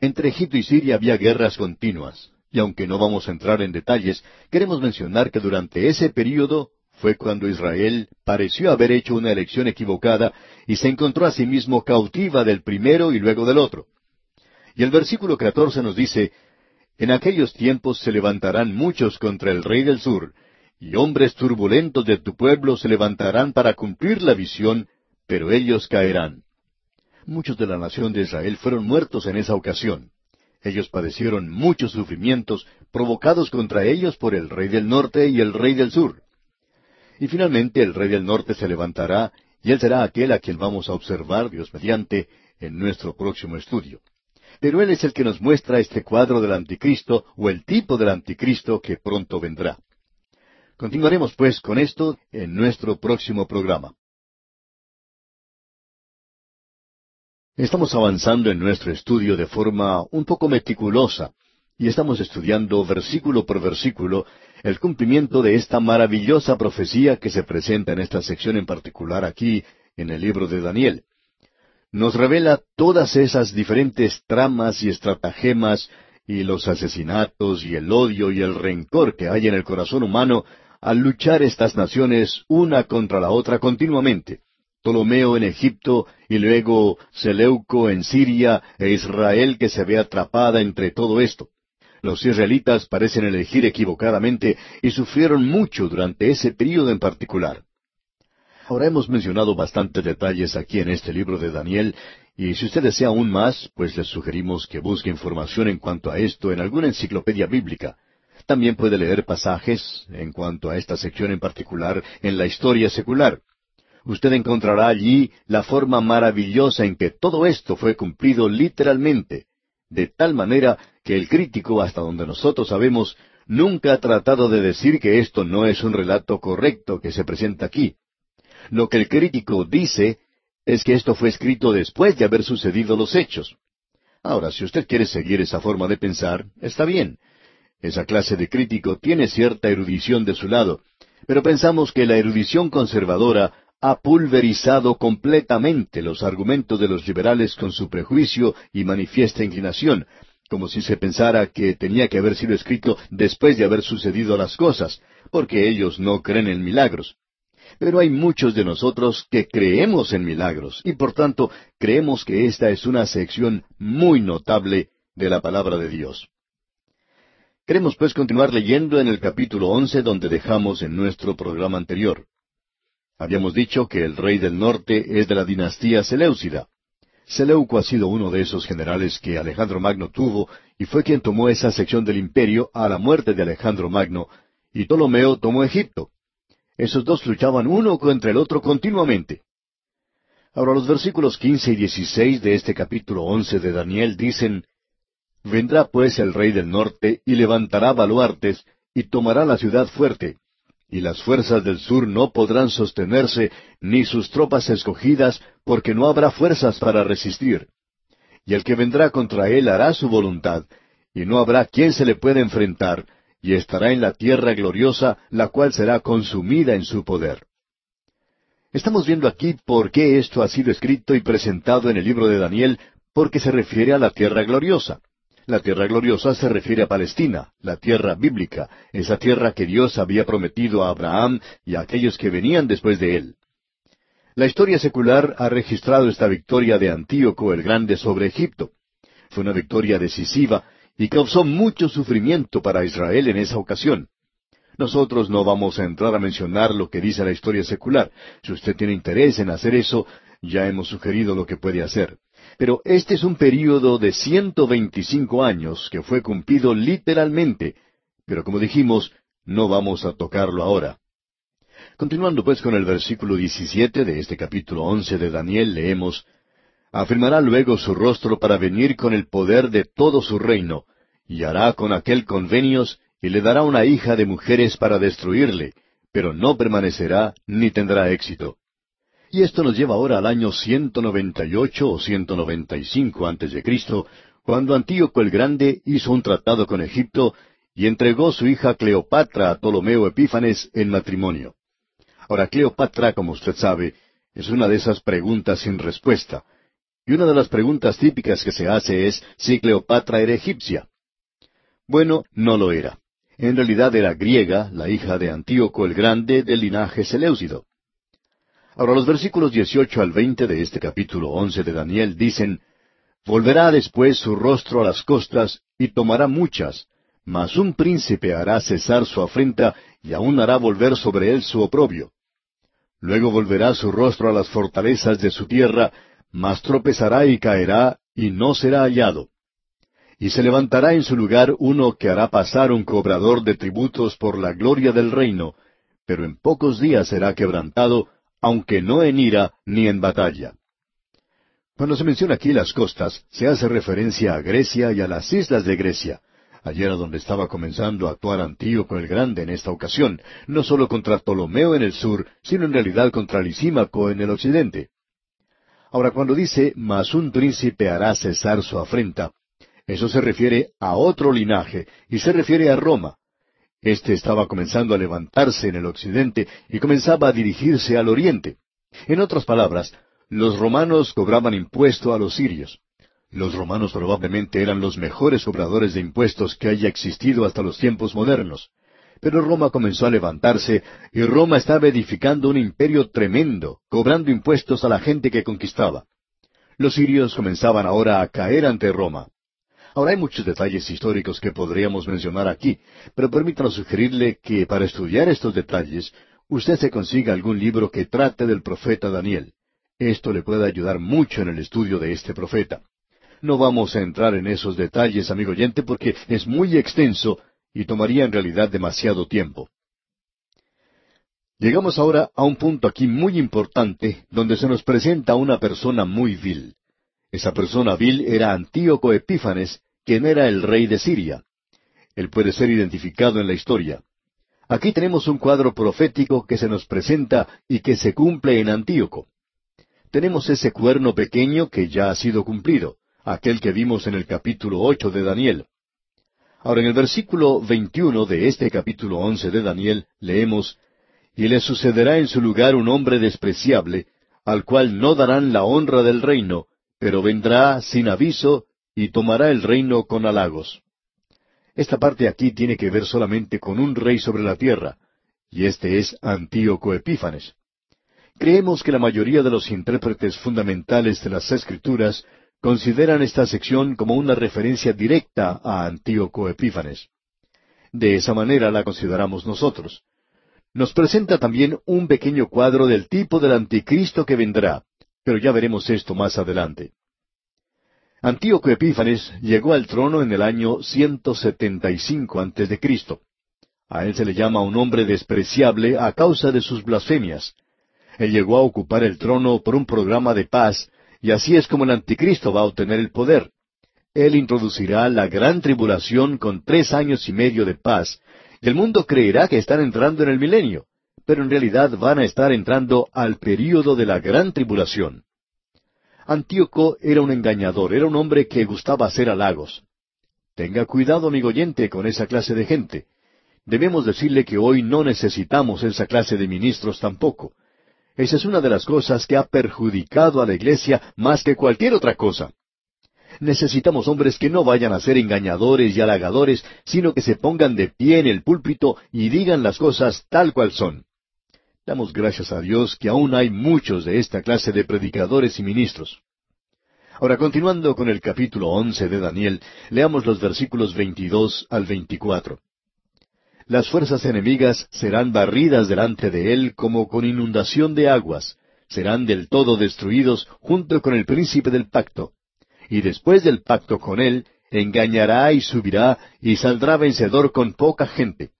Entre Egipto y Siria había guerras continuas, y aunque no vamos a entrar en detalles, queremos mencionar que durante ese período fue cuando Israel pareció haber hecho una elección equivocada y se encontró a sí mismo cautiva del primero y luego del otro. Y el versículo 14 nos dice, En aquellos tiempos se levantarán muchos contra el rey del sur, y hombres turbulentos de tu pueblo se levantarán para cumplir la visión, pero ellos caerán. Muchos de la nación de Israel fueron muertos en esa ocasión. Ellos padecieron muchos sufrimientos provocados contra ellos por el rey del norte y el rey del sur. Y finalmente el rey del norte se levantará, y él será aquel a quien vamos a observar, Dios mediante, en nuestro próximo estudio. Pero Él es el que nos muestra este cuadro del anticristo o el tipo del anticristo que pronto vendrá. Continuaremos pues con esto en nuestro próximo programa. Estamos avanzando en nuestro estudio de forma un poco meticulosa y estamos estudiando versículo por versículo el cumplimiento de esta maravillosa profecía que se presenta en esta sección en particular aquí en el libro de Daniel nos revela todas esas diferentes tramas y estratagemas y los asesinatos y el odio y el rencor que hay en el corazón humano al luchar estas naciones una contra la otra continuamente. Ptolomeo en Egipto y luego Seleuco en Siria e Israel que se ve atrapada entre todo esto. Los israelitas parecen elegir equivocadamente y sufrieron mucho durante ese período en particular. Ahora hemos mencionado bastantes detalles aquí en este libro de Daniel, y si usted desea aún más, pues les sugerimos que busque información en cuanto a esto en alguna enciclopedia bíblica. También puede leer pasajes en cuanto a esta sección en particular en la historia secular. Usted encontrará allí la forma maravillosa en que todo esto fue cumplido literalmente, de tal manera que el crítico, hasta donde nosotros sabemos, nunca ha tratado de decir que esto no es un relato correcto que se presenta aquí. Lo que el crítico dice es que esto fue escrito después de haber sucedido los hechos. Ahora, si usted quiere seguir esa forma de pensar, está bien. Esa clase de crítico tiene cierta erudición de su lado, pero pensamos que la erudición conservadora ha pulverizado completamente los argumentos de los liberales con su prejuicio y manifiesta inclinación, como si se pensara que tenía que haber sido escrito después de haber sucedido las cosas, porque ellos no creen en milagros. Pero hay muchos de nosotros que creemos en milagros y por tanto creemos que esta es una sección muy notable de la palabra de Dios. Queremos pues continuar leyendo en el capítulo once donde dejamos en nuestro programa anterior. Habíamos dicho que el rey del norte es de la dinastía Seleucida. Seleuco ha sido uno de esos generales que Alejandro Magno tuvo y fue quien tomó esa sección del imperio a la muerte de Alejandro Magno, y Ptolomeo tomó Egipto. Esos dos luchaban uno contra el otro continuamente. Ahora los versículos quince y dieciséis de este capítulo once de Daniel dicen Vendrá pues el rey del norte y levantará baluartes y tomará la ciudad fuerte, y las fuerzas del sur no podrán sostenerse, ni sus tropas escogidas, porque no habrá fuerzas para resistir. Y el que vendrá contra él hará su voluntad, y no habrá quien se le pueda enfrentar, y estará en la tierra gloriosa, la cual será consumida en su poder. Estamos viendo aquí por qué esto ha sido escrito y presentado en el libro de Daniel, porque se refiere a la tierra gloriosa. La tierra gloriosa se refiere a Palestina, la tierra bíblica, esa tierra que Dios había prometido a Abraham y a aquellos que venían después de él. La historia secular ha registrado esta victoria de Antíoco el Grande sobre Egipto. Fue una victoria decisiva y causó mucho sufrimiento para Israel en esa ocasión. Nosotros no vamos a entrar a mencionar lo que dice la historia secular. Si usted tiene interés en hacer eso, ya hemos sugerido lo que puede hacer. Pero este es un período de ciento veinticinco años que fue cumplido literalmente. Pero como dijimos, no vamos a tocarlo ahora. Continuando pues con el versículo 17 de este capítulo once de Daniel, leemos Afirmará luego su rostro para venir con el poder de todo su reino, y hará con aquel convenios, y le dará una hija de mujeres para destruirle, pero no permanecerá ni tendrá éxito. Y esto nos lleva ahora al año 198 o 195 antes de Cristo, cuando Antíoco el Grande hizo un tratado con Egipto y entregó su hija Cleopatra a Ptolomeo Epífanes en matrimonio. Ahora, Cleopatra, como usted sabe, es una de esas preguntas sin respuesta. Y una de las preguntas típicas que se hace es si Cleopatra era egipcia. Bueno, no lo era. En realidad era griega, la hija de Antíoco el Grande del linaje Seleucido. Ahora los versículos 18 al 20 de este capítulo 11 de Daniel dicen, Volverá después su rostro a las costas y tomará muchas, mas un príncipe hará cesar su afrenta y aún hará volver sobre él su oprobio. Luego volverá su rostro a las fortalezas de su tierra, mas tropezará y caerá, y no será hallado. Y se levantará en su lugar uno que hará pasar un cobrador de tributos por la gloria del reino, pero en pocos días será quebrantado, aunque no en ira ni en batalla. Cuando se menciona aquí las costas, se hace referencia a Grecia y a las islas de Grecia. Allí era donde estaba comenzando a actuar Antíoco el Grande en esta ocasión, no solo contra Ptolomeo en el sur, sino en realidad contra Lisímaco en el occidente. Ahora, cuando dice, mas un príncipe hará cesar su afrenta, eso se refiere a otro linaje, y se refiere a Roma. Este estaba comenzando a levantarse en el occidente y comenzaba a dirigirse al oriente. En otras palabras, los romanos cobraban impuesto a los sirios. Los romanos probablemente eran los mejores cobradores de impuestos que haya existido hasta los tiempos modernos. Pero Roma comenzó a levantarse y Roma estaba edificando un imperio tremendo, cobrando impuestos a la gente que conquistaba. Los sirios comenzaban ahora a caer ante Roma. Ahora hay muchos detalles históricos que podríamos mencionar aquí, pero permítanos sugerirle que para estudiar estos detalles usted se consiga algún libro que trate del profeta Daniel. Esto le puede ayudar mucho en el estudio de este profeta. No vamos a entrar en esos detalles, amigo oyente, porque es muy extenso y tomaría en realidad demasiado tiempo. Llegamos ahora a un punto aquí muy importante donde se nos presenta una persona muy vil. Esa persona vil era Antíoco Epífanes, quien era el rey de Siria. Él puede ser identificado en la historia. Aquí tenemos un cuadro profético que se nos presenta y que se cumple en Antíoco tenemos ese cuerno pequeño que ya ha sido cumplido, aquel que vimos en el capítulo ocho de Daniel. Ahora en el versículo veintiuno de este capítulo once de Daniel leemos Y le sucederá en su lugar un hombre despreciable, al cual no darán la honra del reino, pero vendrá sin aviso y tomará el reino con halagos. Esta parte aquí tiene que ver solamente con un rey sobre la tierra, y este es Antíoco Epífanes. Creemos que la mayoría de los intérpretes fundamentales de las Escrituras consideran esta sección como una referencia directa a Antíoco Epífanes. De esa manera la consideramos nosotros. Nos presenta también un pequeño cuadro del tipo del anticristo que vendrá, pero ya veremos esto más adelante. Antíoco Epífanes llegó al trono en el año 175 antes de Cristo. A él se le llama un hombre despreciable a causa de sus blasfemias. Él llegó a ocupar el trono por un programa de paz, y así es como el anticristo va a obtener el poder. Él introducirá la gran tribulación con tres años y medio de paz, y el mundo creerá que están entrando en el milenio, pero en realidad van a estar entrando al período de la gran tribulación. Antíoco era un engañador, era un hombre que gustaba hacer halagos. Tenga cuidado, amigo oyente, con esa clase de gente. Debemos decirle que hoy no necesitamos esa clase de ministros tampoco. Esa es una de las cosas que ha perjudicado a la iglesia más que cualquier otra cosa. Necesitamos hombres que no vayan a ser engañadores y halagadores, sino que se pongan de pie en el púlpito y digan las cosas tal cual son. Damos gracias a Dios que aún hay muchos de esta clase de predicadores y ministros. Ahora, continuando con el capítulo once de Daniel, leamos los versículos veintidós al veinticuatro las fuerzas enemigas serán barridas delante de él como con inundación de aguas, serán del todo destruidos junto con el príncipe del pacto. Y después del pacto con él, engañará y subirá y saldrá vencedor con poca gente.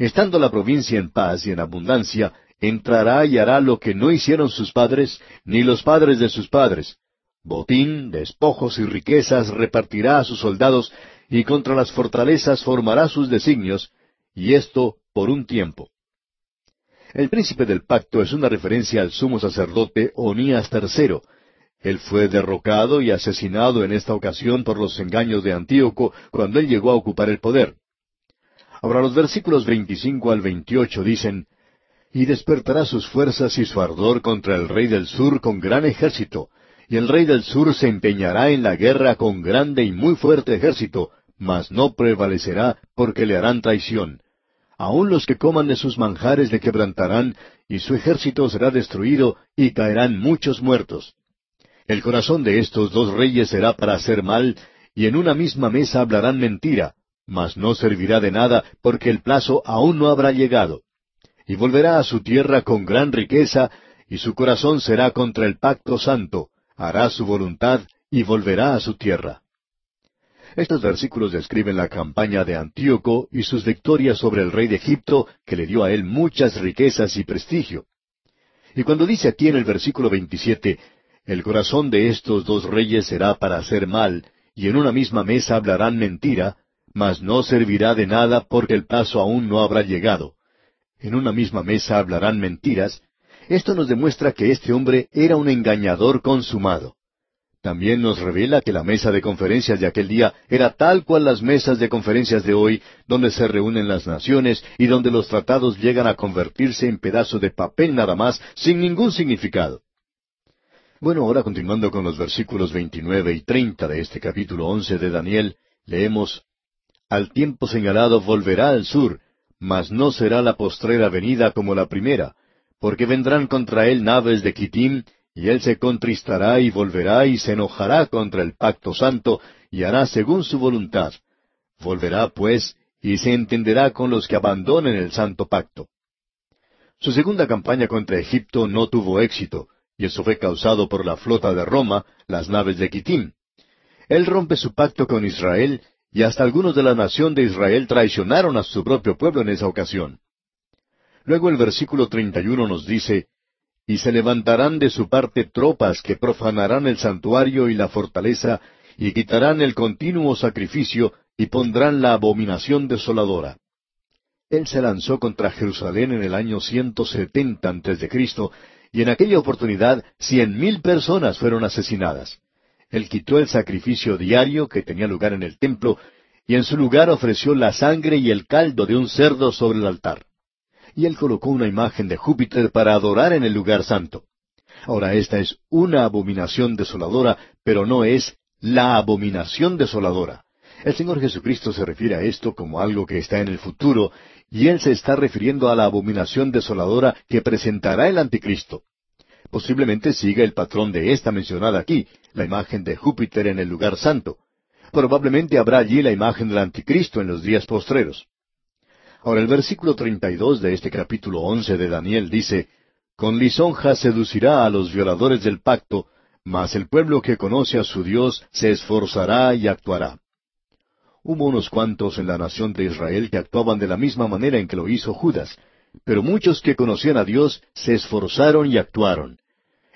Estando la provincia en paz y en abundancia, entrará y hará lo que no hicieron sus padres, ni los padres de sus padres. Botín, despojos y riquezas repartirá a sus soldados, y contra las fortalezas formará sus designios, y esto por un tiempo. El príncipe del pacto es una referencia al sumo sacerdote Onías III. Él fue derrocado y asesinado en esta ocasión por los engaños de Antíoco cuando él llegó a ocupar el poder. Ahora los versículos 25 al 28 dicen, Y despertará sus fuerzas y su ardor contra el rey del sur con gran ejército, y el rey del sur se empeñará en la guerra con grande y muy fuerte ejército, mas no prevalecerá porque le harán traición. Aun los que coman de sus manjares le quebrantarán, y su ejército será destruido, y caerán muchos muertos. El corazón de estos dos reyes será para hacer mal, y en una misma mesa hablarán mentira, mas no servirá de nada, porque el plazo aún no habrá llegado. Y volverá a su tierra con gran riqueza, y su corazón será contra el pacto santo, hará su voluntad, y volverá a su tierra. Estos versículos describen la campaña de Antíoco y sus victorias sobre el rey de Egipto, que le dio a él muchas riquezas y prestigio. Y cuando dice aquí en el versículo 27, el corazón de estos dos reyes será para hacer mal, y en una misma mesa hablarán mentira, mas no servirá de nada porque el paso aún no habrá llegado. En una misma mesa hablarán mentiras. Esto nos demuestra que este hombre era un engañador consumado. También nos revela que la mesa de conferencias de aquel día era tal cual las mesas de conferencias de hoy, donde se reúnen las naciones y donde los tratados llegan a convertirse en pedazos de papel nada más, sin ningún significado. Bueno, ahora continuando con los versículos 29 y 30 de este capítulo 11 de Daniel, leemos, Al tiempo señalado volverá al sur, mas no será la postrera venida como la primera, porque vendrán contra él naves de Kitim, y él se contristará y volverá y se enojará contra el pacto santo, y hará según su voluntad. Volverá, pues, y se entenderá con los que abandonen el santo pacto. Su segunda campaña contra Egipto no tuvo éxito, y eso fue causado por la flota de Roma, las naves de Quitín. Él rompe su pacto con Israel, y hasta algunos de la nación de Israel traicionaron a su propio pueblo en esa ocasión. Luego el versículo 31 nos dice, Y se levantarán de su parte tropas que profanarán el santuario y la fortaleza, y quitarán el continuo sacrificio, y pondrán la abominación desoladora. Él se lanzó contra Jerusalén en el año ciento setenta antes de Cristo, y en aquella oportunidad cien mil personas fueron asesinadas. Él quitó el sacrificio diario que tenía lugar en el templo, y en su lugar ofreció la sangre y el caldo de un cerdo sobre el altar. Y él colocó una imagen de Júpiter para adorar en el lugar santo. Ahora esta es una abominación desoladora, pero no es la abominación desoladora. El Señor Jesucristo se refiere a esto como algo que está en el futuro y él se está refiriendo a la abominación desoladora que presentará el anticristo. Posiblemente siga el patrón de esta mencionada aquí, la imagen de Júpiter en el lugar santo. Probablemente habrá allí la imagen del anticristo en los días postreros. Ahora el versículo 32 de este capítulo 11 de Daniel dice, Con lisonja seducirá a los violadores del pacto, mas el pueblo que conoce a su Dios se esforzará y actuará. Hubo unos cuantos en la nación de Israel que actuaban de la misma manera en que lo hizo Judas, pero muchos que conocían a Dios se esforzaron y actuaron.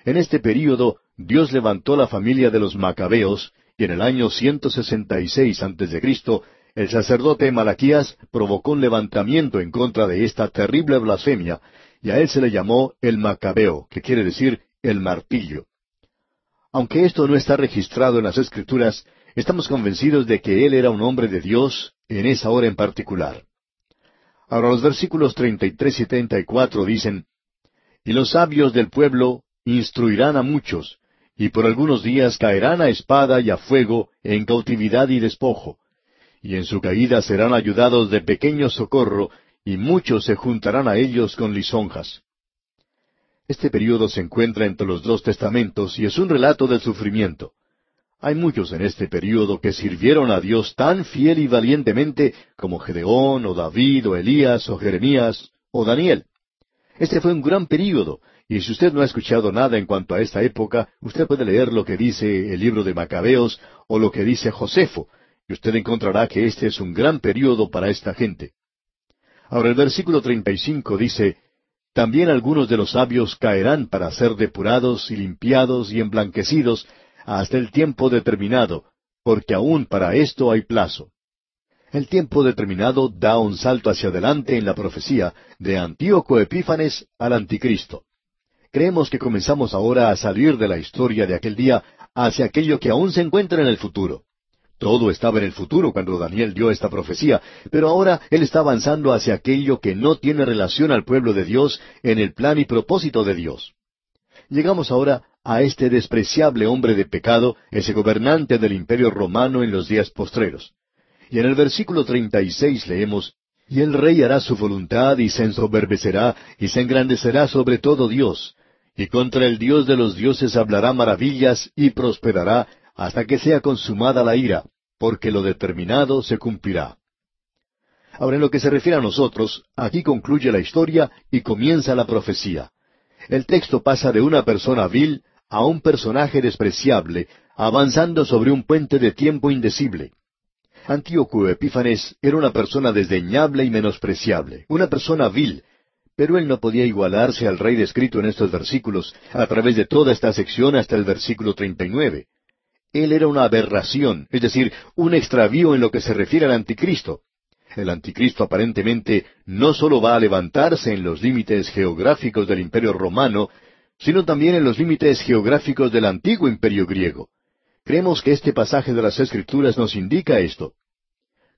En este período Dios levantó la familia de los Macabeos, y en el año 166 a.C., el sacerdote Malaquías provocó un levantamiento en contra de esta terrible blasfemia, y a él se le llamó el Macabeo, que quiere decir el martillo. Aunque esto no está registrado en las Escrituras, Estamos convencidos de que él era un hombre de Dios en esa hora en particular. Ahora los versículos 33 y 34 dicen, Y los sabios del pueblo instruirán a muchos, y por algunos días caerán a espada y a fuego, en cautividad y despojo, y en su caída serán ayudados de pequeño socorro, y muchos se juntarán a ellos con lisonjas. Este período se encuentra entre los dos testamentos y es un relato del sufrimiento. Hay muchos en este período que sirvieron a Dios tan fiel y valientemente como Gedeón, o David, o Elías, o Jeremías, o Daniel. Este fue un gran período, y si usted no ha escuchado nada en cuanto a esta época, usted puede leer lo que dice el libro de Macabeos o lo que dice Josefo, y usted encontrará que este es un gran período para esta gente. Ahora el versículo 35 dice, También algunos de los sabios caerán para ser depurados y limpiados y emblanquecidos, hasta el tiempo determinado, porque aún para esto hay plazo. El tiempo determinado da un salto hacia adelante en la profecía de Antíoco Epífanes al Anticristo. Creemos que comenzamos ahora a salir de la historia de aquel día hacia aquello que aún se encuentra en el futuro. Todo estaba en el futuro cuando Daniel dio esta profecía, pero ahora él está avanzando hacia aquello que no tiene relación al pueblo de Dios en el plan y propósito de Dios. Llegamos ahora a este despreciable hombre de pecado, ese gobernante del imperio romano en los días postreros. Y en el versículo treinta y seis leemos, Y el rey hará su voluntad y se ensoberbecerá y se engrandecerá sobre todo Dios, y contra el Dios de los dioses hablará maravillas y prosperará hasta que sea consumada la ira, porque lo determinado se cumplirá. Ahora, en lo que se refiere a nosotros, aquí concluye la historia y comienza la profecía. El texto pasa de una persona vil a un personaje despreciable, avanzando sobre un puente de tiempo indecible. Antíoco Epífanes era una persona desdeñable y menospreciable, una persona vil, pero él no podía igualarse al rey descrito en estos versículos, a través de toda esta sección hasta el versículo 39. Él era una aberración, es decir, un extravío en lo que se refiere al anticristo. El anticristo aparentemente no sólo va a levantarse en los límites geográficos del imperio romano, sino también en los límites geográficos del antiguo imperio griego. Creemos que este pasaje de las Escrituras nos indica esto.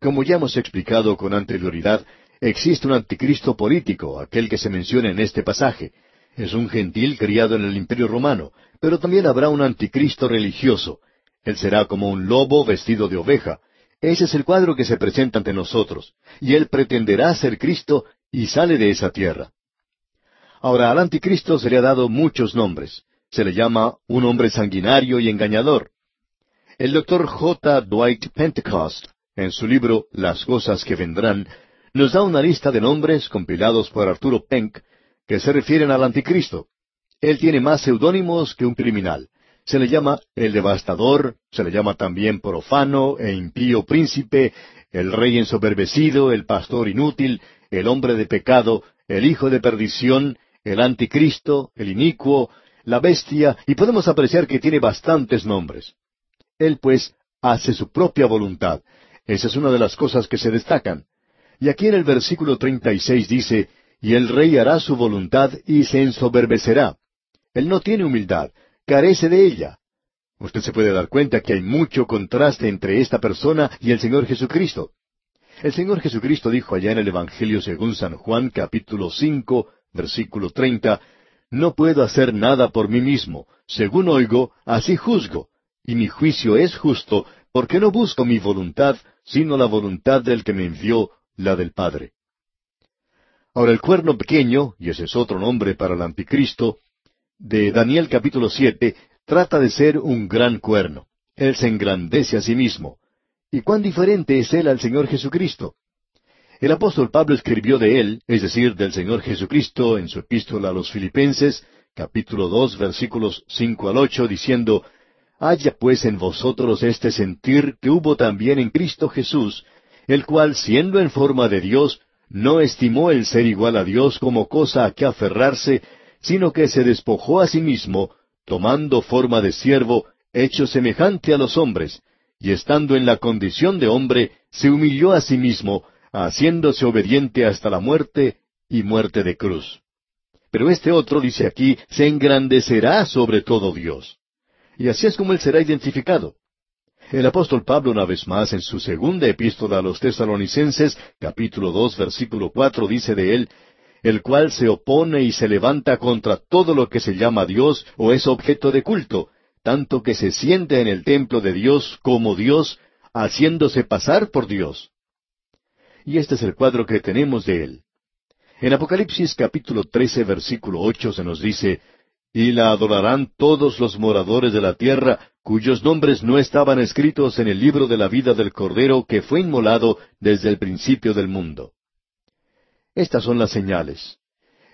Como ya hemos explicado con anterioridad, existe un anticristo político, aquel que se menciona en este pasaje. Es un gentil criado en el imperio romano, pero también habrá un anticristo religioso. Él será como un lobo vestido de oveja, ese es el cuadro que se presenta ante nosotros, y él pretenderá ser Cristo y sale de esa tierra. Ahora, al anticristo se le ha dado muchos nombres. Se le llama un hombre sanguinario y engañador. El doctor J. Dwight Pentecost, en su libro Las cosas que vendrán, nos da una lista de nombres compilados por Arturo Penck que se refieren al anticristo. Él tiene más seudónimos que un criminal. Se le llama el devastador, se le llama también profano e impío príncipe, el rey ensoberbecido, el pastor inútil, el hombre de pecado, el hijo de perdición, el anticristo, el inicuo, la bestia, y podemos apreciar que tiene bastantes nombres. Él, pues, hace su propia voluntad. Esa es una de las cosas que se destacan. Y aquí en el versículo 36 dice, y el rey hará su voluntad y se ensoberbecerá. Él no tiene humildad, carece de ella. Usted se puede dar cuenta que hay mucho contraste entre esta persona y el Señor Jesucristo. El Señor Jesucristo dijo allá en el Evangelio según San Juan capítulo cinco, versículo treinta, No puedo hacer nada por mí mismo, según oigo, así juzgo, y mi juicio es justo, porque no busco mi voluntad, sino la voluntad del que me envió, la del Padre. Ahora el cuerno pequeño, y ese es otro nombre para el anticristo, de Daniel capítulo siete trata de ser un gran cuerno. Él se engrandece a sí mismo. ¿Y cuán diferente es él al Señor Jesucristo? El apóstol Pablo escribió de él, es decir, del Señor Jesucristo, en su epístola a los Filipenses, capítulo dos, versículos cinco al ocho, diciendo, Haya pues en vosotros este sentir que hubo también en Cristo Jesús, el cual, siendo en forma de Dios, no estimó el ser igual a Dios como cosa a que aferrarse, sino que se despojó a sí mismo, tomando forma de siervo, hecho semejante a los hombres, y estando en la condición de hombre, se humilló a sí mismo, haciéndose obediente hasta la muerte y muerte de cruz. Pero este otro, dice aquí, se engrandecerá sobre todo Dios. Y así es como él será identificado. El apóstol Pablo una vez más en su segunda epístola a los tesalonicenses, capítulo dos, versículo cuatro, dice de él, el cual se opone y se levanta contra todo lo que se llama Dios o es objeto de culto, tanto que se siente en el templo de Dios como Dios, haciéndose pasar por Dios. Y este es el cuadro que tenemos de él. En Apocalipsis capítulo 13 versículo ocho se nos dice, Y la adorarán todos los moradores de la tierra, cuyos nombres no estaban escritos en el libro de la vida del Cordero que fue inmolado desde el principio del mundo. Estas son las señales.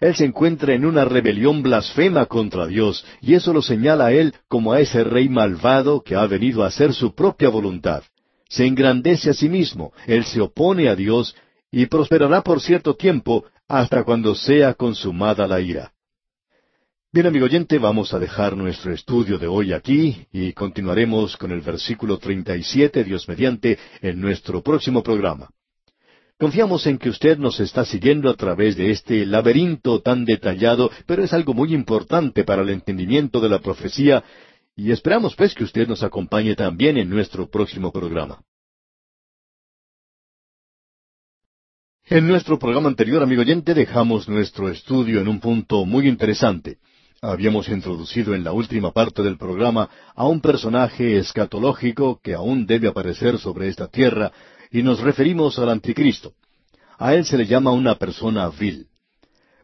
Él se encuentra en una rebelión blasfema contra Dios, y eso lo señala a él como a ese rey malvado que ha venido a hacer su propia voluntad. Se engrandece a sí mismo, él se opone a Dios, y prosperará por cierto tiempo hasta cuando sea consumada la ira. Bien, amigo oyente, vamos a dejar nuestro estudio de hoy aquí y continuaremos con el versículo 37, Dios mediante, en nuestro próximo programa. Confiamos en que usted nos está siguiendo a través de este laberinto tan detallado, pero es algo muy importante para el entendimiento de la profecía, y esperamos pues que usted nos acompañe también en nuestro próximo programa. En nuestro programa anterior, amigo oyente, dejamos nuestro estudio en un punto muy interesante. Habíamos introducido en la última parte del programa a un personaje escatológico que aún debe aparecer sobre esta tierra, y nos referimos al anticristo. A él se le llama una persona vil.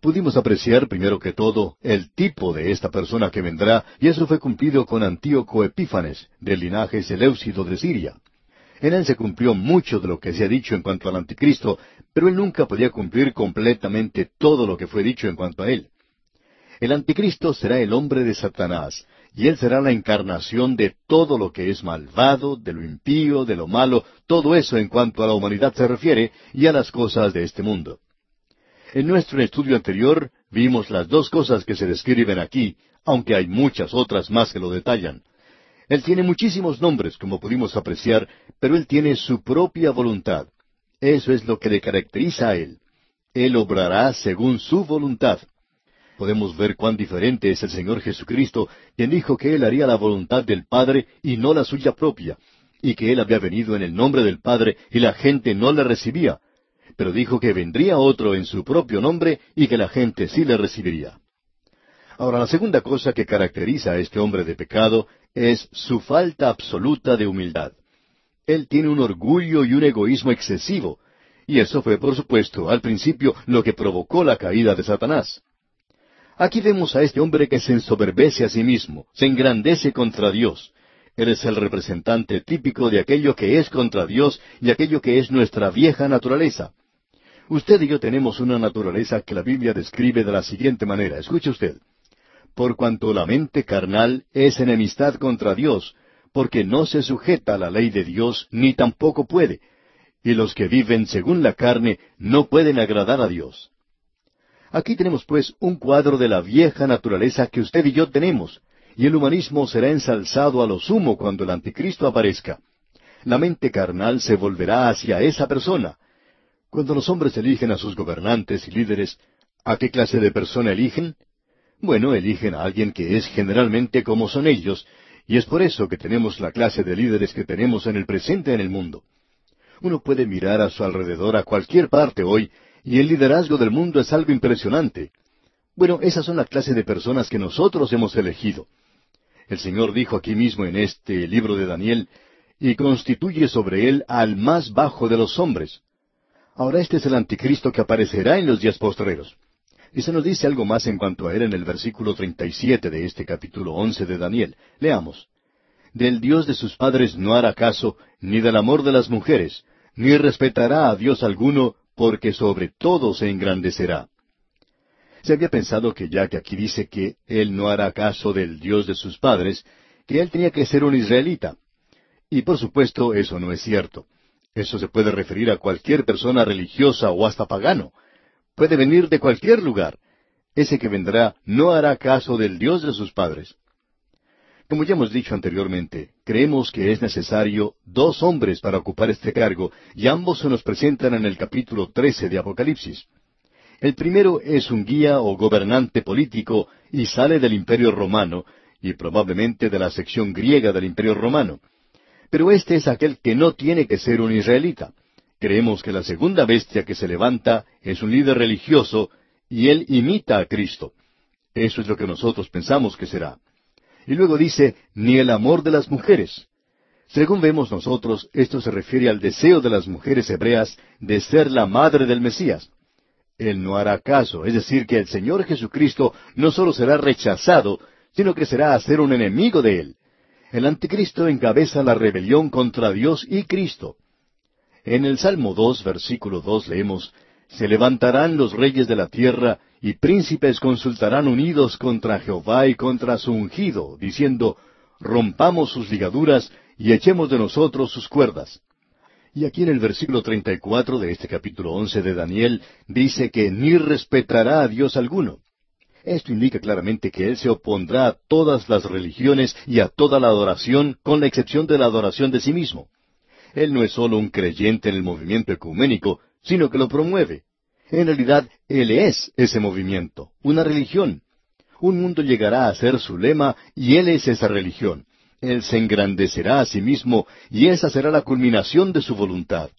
Pudimos apreciar, primero que todo, el tipo de esta persona que vendrá, y eso fue cumplido con Antíoco Epífanes, del linaje Seleucido de Siria. En él se cumplió mucho de lo que se ha dicho en cuanto al anticristo, pero él nunca podía cumplir completamente todo lo que fue dicho en cuanto a él. El anticristo será el hombre de Satanás, y él será la encarnación de todo lo que es malvado, de lo impío, de lo malo, todo eso en cuanto a la humanidad se refiere y a las cosas de este mundo. En nuestro estudio anterior vimos las dos cosas que se describen aquí, aunque hay muchas otras más que lo detallan. Él tiene muchísimos nombres, como pudimos apreciar, pero Él tiene su propia voluntad. Eso es lo que le caracteriza a Él. Él obrará según su voluntad. Podemos ver cuán diferente es el Señor Jesucristo, quien dijo que Él haría la voluntad del Padre y no la suya propia, y que Él había venido en el nombre del Padre y la gente no le recibía, pero dijo que vendría otro en su propio nombre y que la gente sí le recibiría. Ahora, la segunda cosa que caracteriza a este hombre de pecado es su falta absoluta de humildad. Él tiene un orgullo y un egoísmo excesivo, y eso fue, por supuesto, al principio lo que provocó la caída de Satanás. Aquí vemos a este hombre que se ensoberbece a sí mismo, se engrandece contra Dios. Él es el representante típico de aquello que es contra Dios y aquello que es nuestra vieja naturaleza. Usted y yo tenemos una naturaleza que la Biblia describe de la siguiente manera. Escuche usted. Por cuanto la mente carnal es enemistad contra Dios, porque no se sujeta a la ley de Dios, ni tampoco puede. Y los que viven según la carne no pueden agradar a Dios. Aquí tenemos pues un cuadro de la vieja naturaleza que usted y yo tenemos, y el humanismo será ensalzado a lo sumo cuando el anticristo aparezca. La mente carnal se volverá hacia esa persona, cuando los hombres eligen a sus gobernantes y líderes, ¿a qué clase de persona eligen? Bueno, eligen a alguien que es generalmente como son ellos, y es por eso que tenemos la clase de líderes que tenemos en el presente en el mundo. Uno puede mirar a su alrededor a cualquier parte hoy, y el liderazgo del mundo es algo impresionante. Bueno, esas son la clase de personas que nosotros hemos elegido. El Señor dijo aquí mismo en este libro de Daniel, y constituye sobre él al más bajo de los hombres. Ahora este es el anticristo que aparecerá en los días postreros. Y se nos dice algo más en cuanto a él en el versículo 37 de este capítulo 11 de Daniel. Leamos. Del Dios de sus padres no hará caso, ni del amor de las mujeres, ni respetará a Dios alguno, porque sobre todo se engrandecerá. Se había pensado que ya que aquí dice que él no hará caso del Dios de sus padres, que él tenía que ser un israelita. Y por supuesto eso no es cierto. Eso se puede referir a cualquier persona religiosa o hasta pagano. Puede venir de cualquier lugar. Ese que vendrá no hará caso del Dios de sus padres. Como ya hemos dicho anteriormente, creemos que es necesario dos hombres para ocupar este cargo, y ambos se nos presentan en el capítulo 13 de Apocalipsis. El primero es un guía o gobernante político y sale del imperio romano, y probablemente de la sección griega del imperio romano. Pero este es aquel que no tiene que ser un israelita. Creemos que la segunda bestia que se levanta es un líder religioso y él imita a Cristo. Eso es lo que nosotros pensamos que será. Y luego dice, ni el amor de las mujeres. Según vemos nosotros, esto se refiere al deseo de las mujeres hebreas de ser la madre del Mesías. Él no hará caso, es decir, que el Señor Jesucristo no solo será rechazado, sino que será a ser un enemigo de él. El anticristo encabeza la rebelión contra Dios y Cristo. En el Salmo 2, versículo 2 leemos, Se levantarán los reyes de la tierra, y príncipes consultarán unidos contra Jehová y contra su ungido, diciendo, Rompamos sus ligaduras y echemos de nosotros sus cuerdas. Y aquí en el versículo 34 de este capítulo 11 de Daniel dice que ni respetará a Dios alguno. Esto indica claramente que Él se opondrá a todas las religiones y a toda la adoración, con la excepción de la adoración de sí mismo. Él no es solo un creyente en el movimiento ecuménico, sino que lo promueve. En realidad, Él es ese movimiento, una religión. Un mundo llegará a ser su lema y Él es esa religión. Él se engrandecerá a sí mismo y esa será la culminación de su voluntad.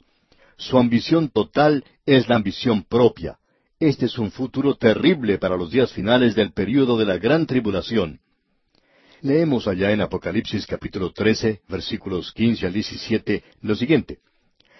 Su ambición total es la ambición propia. Este es un futuro terrible para los días finales del período de la gran tribulación. Leemos allá en Apocalipsis capítulo 13, versículos 15 al 17, lo siguiente.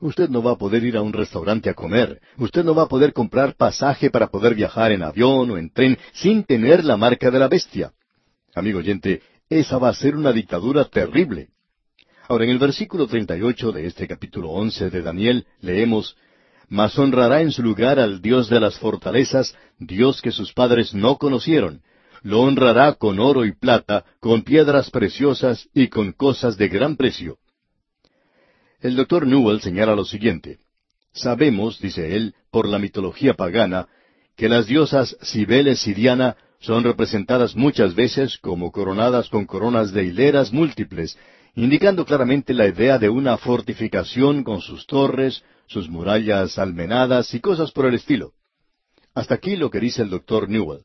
Usted no va a poder ir a un restaurante a comer. Usted no va a poder comprar pasaje para poder viajar en avión o en tren sin tener la marca de la bestia. Amigo oyente, esa va a ser una dictadura terrible. Ahora, en el versículo 38 de este capítulo 11 de Daniel leemos, Mas honrará en su lugar al Dios de las fortalezas, Dios que sus padres no conocieron. Lo honrará con oro y plata, con piedras preciosas y con cosas de gran precio. El doctor Newell señala lo siguiente. Sabemos, dice él, por la mitología pagana, que las diosas Cibeles y Diana son representadas muchas veces como coronadas con coronas de hileras múltiples, indicando claramente la idea de una fortificación con sus torres, sus murallas almenadas y cosas por el estilo. Hasta aquí lo que dice el doctor Newell.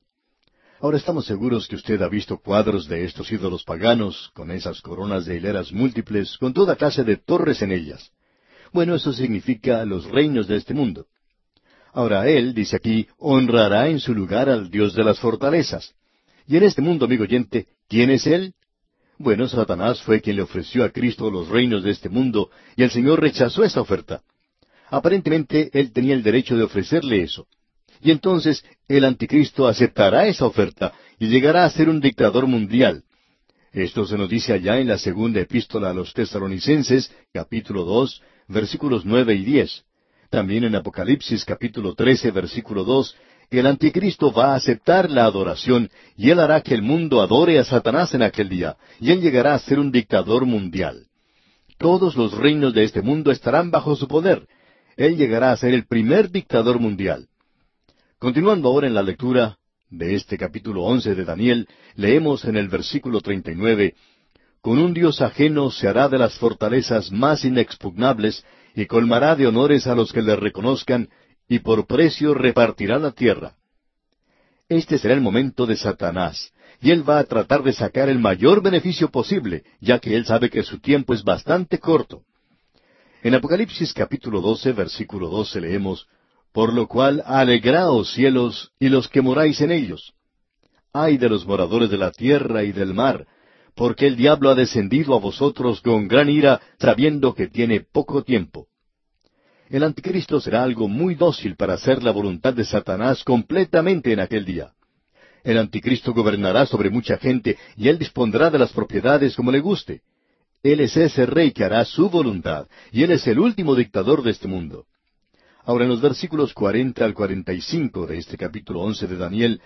Ahora estamos seguros que usted ha visto cuadros de estos ídolos paganos, con esas coronas de hileras múltiples, con toda clase de torres en ellas. Bueno, eso significa los reinos de este mundo. Ahora él, dice aquí, honrará en su lugar al Dios de las fortalezas. Y en este mundo, amigo oyente, ¿quién es él? Bueno, Satanás fue quien le ofreció a Cristo los reinos de este mundo, y el Señor rechazó esa oferta. Aparentemente, él tenía el derecho de ofrecerle eso. Y entonces el anticristo aceptará esa oferta y llegará a ser un dictador mundial. Esto se nos dice allá en la segunda epístola a los tesalonicenses, capítulo dos, versículos nueve y diez. También en Apocalipsis capítulo trece, versículo dos, el anticristo va a aceptar la adoración y él hará que el mundo adore a Satanás en aquel día, y él llegará a ser un dictador mundial. Todos los reinos de este mundo estarán bajo su poder. Él llegará a ser el primer dictador mundial. Continuando ahora en la lectura de este capítulo once de Daniel, leemos en el versículo treinta y nueve Con un Dios ajeno se hará de las fortalezas más inexpugnables, y colmará de honores a los que le reconozcan, y por precio repartirá la tierra. Este será el momento de Satanás, y él va a tratar de sacar el mayor beneficio posible, ya que él sabe que su tiempo es bastante corto. En Apocalipsis capítulo doce, versículo doce leemos por lo cual, alegraos cielos y los que moráis en ellos. Ay de los moradores de la tierra y del mar, porque el diablo ha descendido a vosotros con gran ira, sabiendo que tiene poco tiempo. El anticristo será algo muy dócil para hacer la voluntad de Satanás completamente en aquel día. El anticristo gobernará sobre mucha gente y él dispondrá de las propiedades como le guste. Él es ese rey que hará su voluntad, y él es el último dictador de este mundo. Ahora, en los versículos cuarenta al cuarenta y cinco de este capítulo once de Daniel,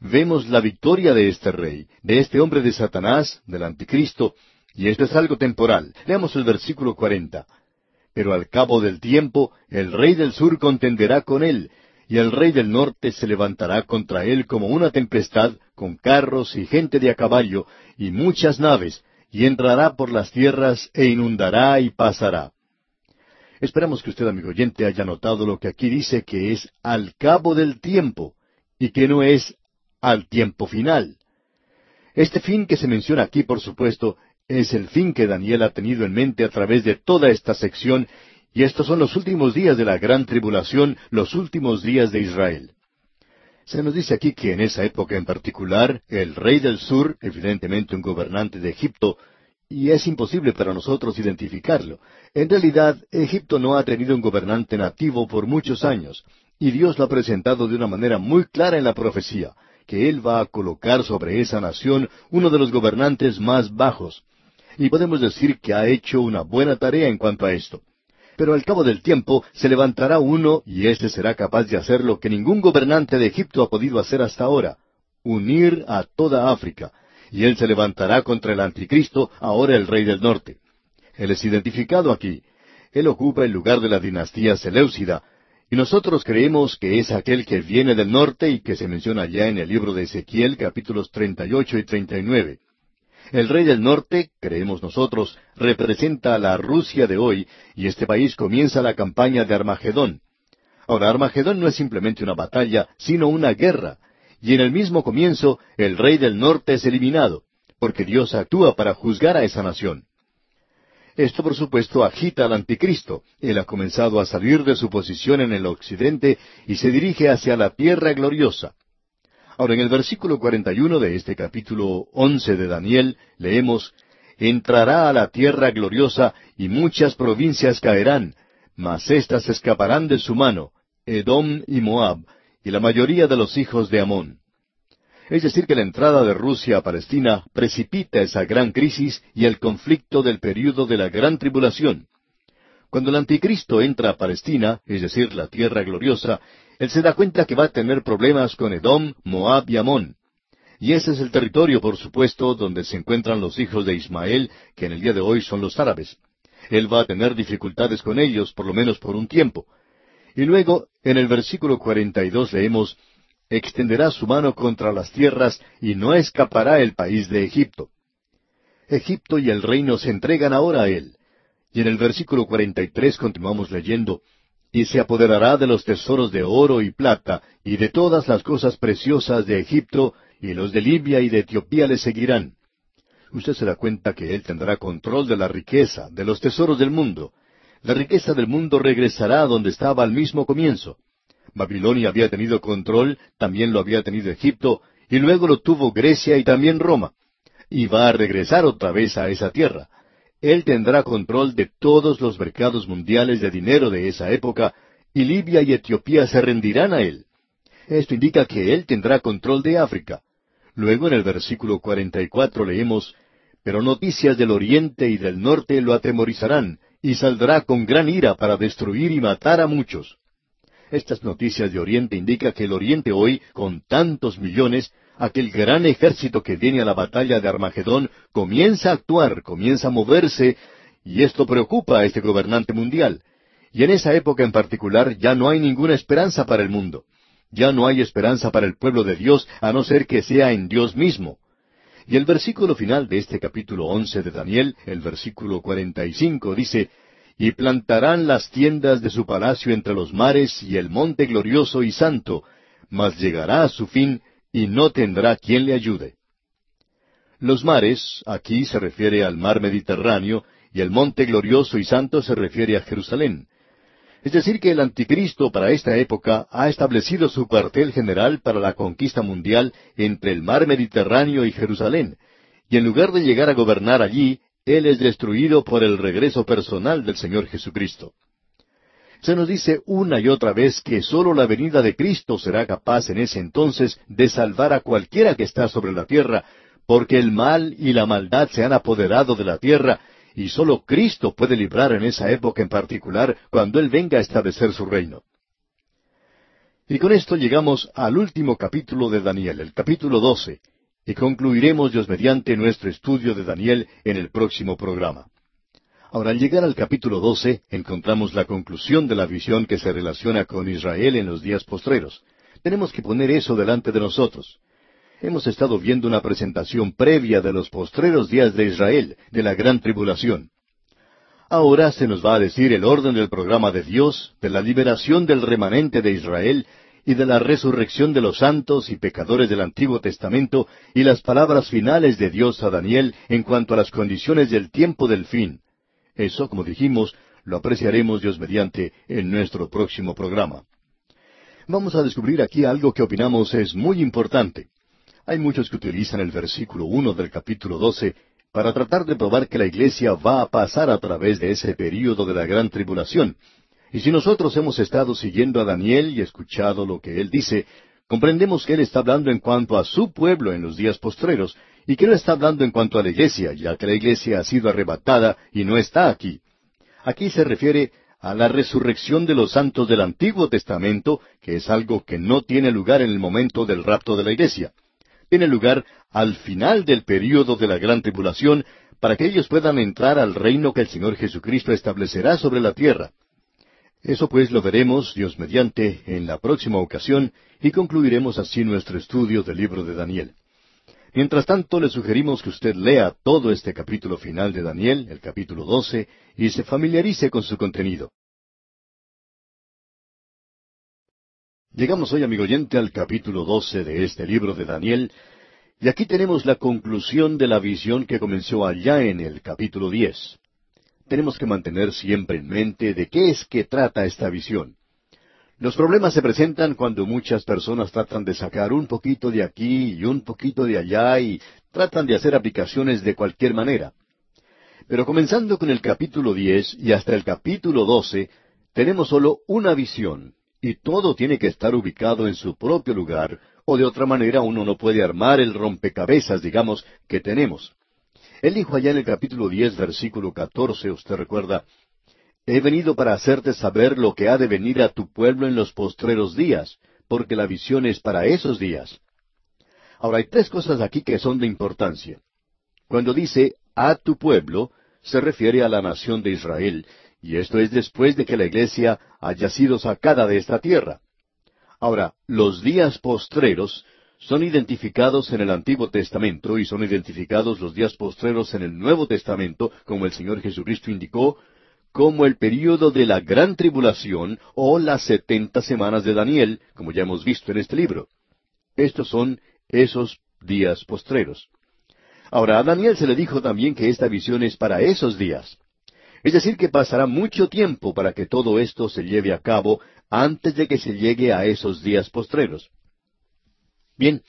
vemos la victoria de este rey, de este hombre de Satanás, del anticristo, y esto es algo temporal. Leamos el versículo cuarenta. Pero al cabo del tiempo, el rey del sur contenderá con él, y el rey del norte se levantará contra él como una tempestad, con carros y gente de a caballo, y muchas naves, y entrará por las tierras, e inundará y pasará. Esperamos que usted, amigo oyente, haya notado lo que aquí dice que es al cabo del tiempo y que no es al tiempo final. Este fin que se menciona aquí, por supuesto, es el fin que Daniel ha tenido en mente a través de toda esta sección, y estos son los últimos días de la gran tribulación, los últimos días de Israel. Se nos dice aquí que en esa época en particular, el rey del sur, evidentemente un gobernante de Egipto, y es imposible para nosotros identificarlo. En realidad, Egipto no ha tenido un gobernante nativo por muchos años, y Dios lo ha presentado de una manera muy clara en la profecía, que Él va a colocar sobre esa nación uno de los gobernantes más bajos. Y podemos decir que ha hecho una buena tarea en cuanto a esto. Pero al cabo del tiempo se levantará uno y éste será capaz de hacer lo que ningún gobernante de Egipto ha podido hacer hasta ahora, unir a toda África, y él se levantará contra el anticristo, ahora el rey del norte. Él es identificado aquí. Él ocupa el lugar de la dinastía Seleucida, y nosotros creemos que es aquel que viene del norte y que se menciona ya en el libro de Ezequiel capítulos 38 y 39. El rey del norte, creemos nosotros, representa a la Rusia de hoy, y este país comienza la campaña de Armagedón. Ahora, Armagedón no es simplemente una batalla, sino una guerra. Y en el mismo comienzo, el rey del norte es eliminado, porque Dios actúa para juzgar a esa nación. Esto, por supuesto, agita al anticristo. Él ha comenzado a salir de su posición en el occidente y se dirige hacia la tierra gloriosa. Ahora, en el versículo 41 de este capítulo 11 de Daniel, leemos, Entrará a la tierra gloriosa y muchas provincias caerán, mas éstas escaparán de su mano, Edom y Moab, y la mayoría de los hijos de Amón. Es decir, que la entrada de Rusia a Palestina precipita esa gran crisis y el conflicto del período de la gran tribulación. Cuando el anticristo entra a Palestina, es decir, la tierra gloriosa, él se da cuenta que va a tener problemas con Edom, Moab y Amón. Y ese es el territorio, por supuesto, donde se encuentran los hijos de Ismael, que en el día de hoy son los árabes. Él va a tener dificultades con ellos, por lo menos por un tiempo. Y luego, en el versículo 42 leemos, extenderá su mano contra las tierras y no escapará el país de Egipto. Egipto y el reino se entregan ahora a él. Y en el versículo 43 continuamos leyendo, y se apoderará de los tesoros de oro y plata, y de todas las cosas preciosas de Egipto, y los de Libia y de Etiopía le seguirán. Usted se da cuenta que él tendrá control de la riqueza, de los tesoros del mundo. La riqueza del mundo regresará donde estaba al mismo comienzo. Babilonia había tenido control, también lo había tenido Egipto, y luego lo tuvo Grecia y también Roma. Y va a regresar otra vez a esa tierra. Él tendrá control de todos los mercados mundiales de dinero de esa época, y Libia y Etiopía se rendirán a él. Esto indica que él tendrá control de África. Luego en el versículo 44 leemos, Pero noticias del oriente y del norte lo atemorizarán, y saldrá con gran ira para destruir y matar a muchos. Estas noticias de Oriente indican que el Oriente hoy, con tantos millones, aquel gran ejército que viene a la batalla de Armagedón, comienza a actuar, comienza a moverse, y esto preocupa a este gobernante mundial. Y en esa época en particular ya no hay ninguna esperanza para el mundo. Ya no hay esperanza para el pueblo de Dios a no ser que sea en Dios mismo. Y el versículo final de este capítulo once de Daniel, el versículo cuarenta y cinco, dice y plantarán las tiendas de su palacio entre los mares y el monte glorioso y santo, mas llegará a su fin y no tendrá quien le ayude. Los mares, aquí se refiere al mar Mediterráneo, y el monte glorioso y santo se refiere a Jerusalén. Es decir, que el anticristo para esta época ha establecido su cuartel general para la conquista mundial entre el mar Mediterráneo y Jerusalén, y en lugar de llegar a gobernar allí, él es destruido por el regreso personal del Señor Jesucristo. Se nos dice una y otra vez que sólo la venida de Cristo será capaz en ese entonces de salvar a cualquiera que está sobre la tierra, porque el mal y la maldad se han apoderado de la tierra, y sólo Cristo puede librar en esa época en particular cuando Él venga a establecer su reino. Y con esto llegamos al último capítulo de Daniel, el capítulo doce, y concluiremos Dios mediante nuestro estudio de Daniel en el próximo programa. Ahora, al llegar al capítulo 12, encontramos la conclusión de la visión que se relaciona con Israel en los días postreros. Tenemos que poner eso delante de nosotros. Hemos estado viendo una presentación previa de los postreros días de Israel, de la gran tribulación. Ahora se nos va a decir el orden del programa de Dios, de la liberación del remanente de Israel y de la resurrección de los santos y pecadores del Antiguo Testamento y las palabras finales de Dios a Daniel en cuanto a las condiciones del tiempo del fin. Eso, como dijimos, lo apreciaremos Dios mediante en nuestro próximo programa. Vamos a descubrir aquí algo que opinamos es muy importante. Hay muchos que utilizan el versículo uno del capítulo doce para tratar de probar que la iglesia va a pasar a través de ese período de la gran tribulación, y si nosotros hemos estado siguiendo a Daniel y escuchado lo que él dice, comprendemos que él está hablando en cuanto a su pueblo en los días postreros, y que no está hablando en cuanto a la iglesia, ya que la iglesia ha sido arrebatada y no está aquí. Aquí se refiere a la resurrección de los santos del Antiguo Testamento, que es algo que no tiene lugar en el momento del rapto de la iglesia. Tiene lugar al final del período de la gran tribulación, para que ellos puedan entrar al reino que el Señor Jesucristo establecerá sobre la tierra. Eso pues lo veremos, Dios mediante, en la próxima ocasión y concluiremos así nuestro estudio del libro de Daniel. Mientras tanto, le sugerimos que usted lea todo este capítulo final de Daniel, el capítulo 12, y se familiarice con su contenido. Llegamos hoy, amigo oyente, al capítulo doce de este libro de Daniel, y aquí tenemos la conclusión de la visión que comenzó allá en el capítulo diez. Tenemos que mantener siempre en mente de qué es que trata esta visión. Los problemas se presentan cuando muchas personas tratan de sacar un poquito de aquí y un poquito de allá y tratan de hacer aplicaciones de cualquier manera. Pero comenzando con el capítulo diez y hasta el capítulo doce, tenemos solo una visión, y todo tiene que estar ubicado en su propio lugar, o de otra manera uno no puede armar el rompecabezas, digamos, que tenemos. Él dijo allá en el capítulo diez, versículo catorce, usted recuerda, He venido para hacerte saber lo que ha de venir a tu pueblo en los postreros días, porque la visión es para esos días. Ahora hay tres cosas aquí que son de importancia. Cuando dice a tu pueblo, se refiere a la nación de Israel, y esto es después de que la iglesia haya sido sacada de esta tierra. Ahora, los días postreros son identificados en el Antiguo Testamento y son identificados los días postreros en el Nuevo Testamento, como el Señor Jesucristo indicó, como el período de la gran tribulación o las setenta semanas de Daniel, como ya hemos visto en este libro. Estos son esos días postreros. Ahora, a Daniel se le dijo también que esta visión es para esos días. Es decir, que pasará mucho tiempo para que todo esto se lleve a cabo antes de que se llegue a esos días postreros. Bien,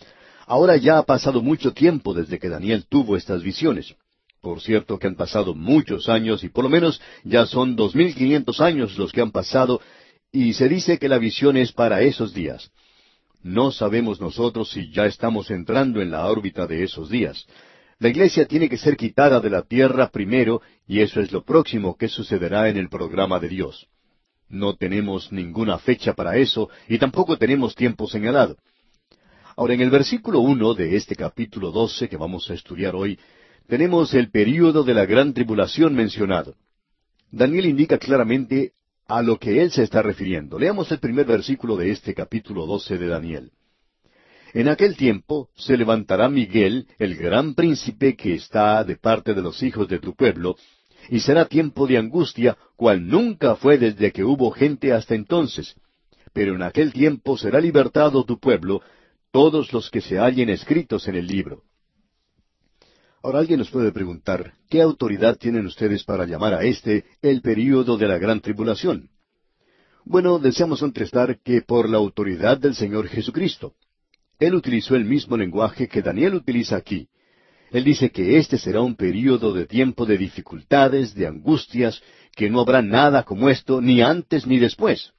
ahora ya ha pasado mucho tiempo desde que Daniel tuvo estas visiones. Por cierto que han pasado muchos años y por lo menos ya son dos mil quinientos años los que han pasado y se dice que la visión es para esos días. No sabemos nosotros si ya estamos entrando en la órbita de esos días. La iglesia tiene que ser quitada de la tierra primero y eso es lo próximo que sucederá en el programa de Dios. No tenemos ninguna fecha para eso y tampoco tenemos tiempo señalado. Ahora, en el versículo uno de este capítulo doce que vamos a estudiar hoy, tenemos el período de la gran tribulación mencionado. Daniel indica claramente a lo que él se está refiriendo. Leamos el primer versículo de este capítulo doce de Daniel. En aquel tiempo se levantará Miguel, el gran príncipe que está de parte de los hijos de tu pueblo, y será tiempo de angustia, cual nunca fue desde que hubo gente hasta entonces. Pero en aquel tiempo será libertado tu pueblo, todos los que se hallen escritos en el libro. Ahora alguien nos puede preguntar, ¿qué autoridad tienen ustedes para llamar a este el período de la gran tribulación? Bueno, deseamos contestar que por la autoridad del Señor Jesucristo. Él utilizó el mismo lenguaje que Daniel utiliza aquí. Él dice que este será un período de tiempo de dificultades, de angustias, que no habrá nada como esto ni antes ni después.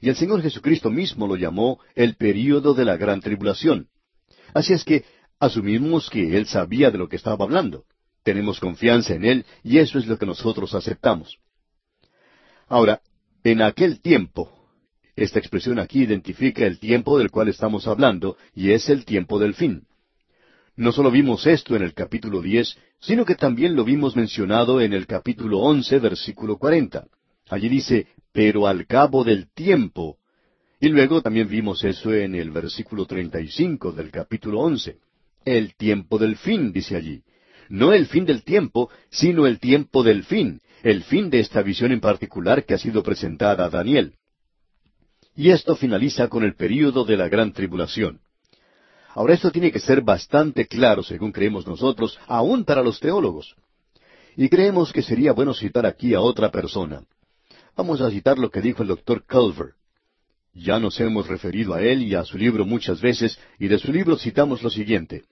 Y el Señor Jesucristo mismo lo llamó el período de la gran tribulación. Así es que asumimos que Él sabía de lo que estaba hablando. Tenemos confianza en Él y eso es lo que nosotros aceptamos. Ahora, en aquel tiempo, esta expresión aquí identifica el tiempo del cual estamos hablando, y es el tiempo del fin. No solo vimos esto en el capítulo diez, sino que también lo vimos mencionado en el capítulo once, versículo cuarenta. Allí dice, pero al cabo del tiempo. Y luego también vimos eso en el versículo treinta y cinco del capítulo once. El tiempo del fin, dice allí. No el fin del tiempo, sino el tiempo del fin, el fin de esta visión en particular que ha sido presentada a Daniel. Y esto finaliza con el período de la gran tribulación. Ahora esto tiene que ser bastante claro, según creemos nosotros, aún para los teólogos. Y creemos que sería bueno citar aquí a otra persona. Vamos a citar lo que dijo el doctor Culver. Ya nos hemos referido a él y a su libro muchas veces, y de su libro citamos lo siguiente.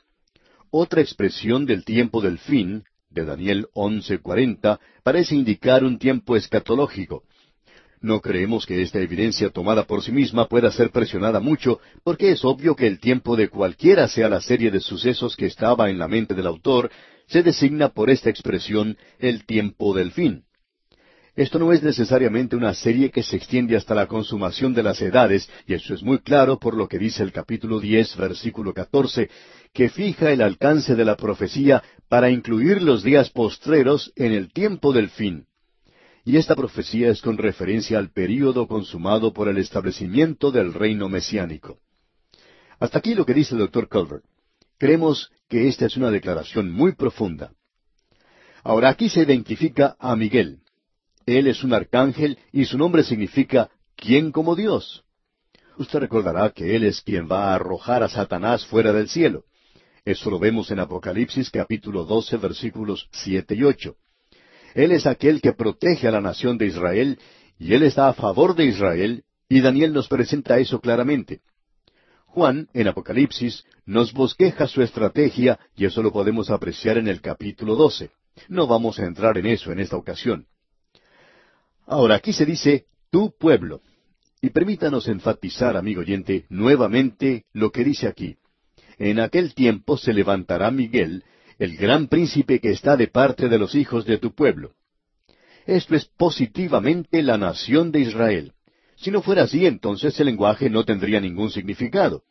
Otra expresión del tiempo del fin, de Daniel 11:40, parece indicar un tiempo escatológico, no creemos que esta evidencia tomada por sí misma pueda ser presionada mucho, porque es obvio que el tiempo de cualquiera sea la serie de sucesos que estaba en la mente del autor, se designa por esta expresión el tiempo del fin. Esto no es necesariamente una serie que se extiende hasta la consumación de las edades, y eso es muy claro por lo que dice el capítulo diez, versículo catorce, que fija el alcance de la profecía para incluir los días postreros en el tiempo del fin y esta profecía es con referencia al período consumado por el establecimiento del reino mesiánico. Hasta aquí lo que dice el doctor Culver. Creemos que esta es una declaración muy profunda. Ahora aquí se identifica a Miguel. Él es un arcángel y su nombre significa ¿quién como Dios? Usted recordará que Él es quien va a arrojar a Satanás fuera del cielo. Eso lo vemos en Apocalipsis capítulo 12 versículos siete y ocho. Él es aquel que protege a la nación de Israel y Él está a favor de Israel y Daniel nos presenta eso claramente. Juan, en Apocalipsis, nos bosqueja su estrategia y eso lo podemos apreciar en el capítulo 12. No vamos a entrar en eso en esta ocasión. Ahora, aquí se dice tu pueblo. Y permítanos enfatizar, amigo oyente, nuevamente lo que dice aquí. En aquel tiempo se levantará Miguel, el gran príncipe que está de parte de los hijos de tu pueblo. Esto es positivamente la nación de Israel. Si no fuera así, entonces el lenguaje no tendría ningún significado.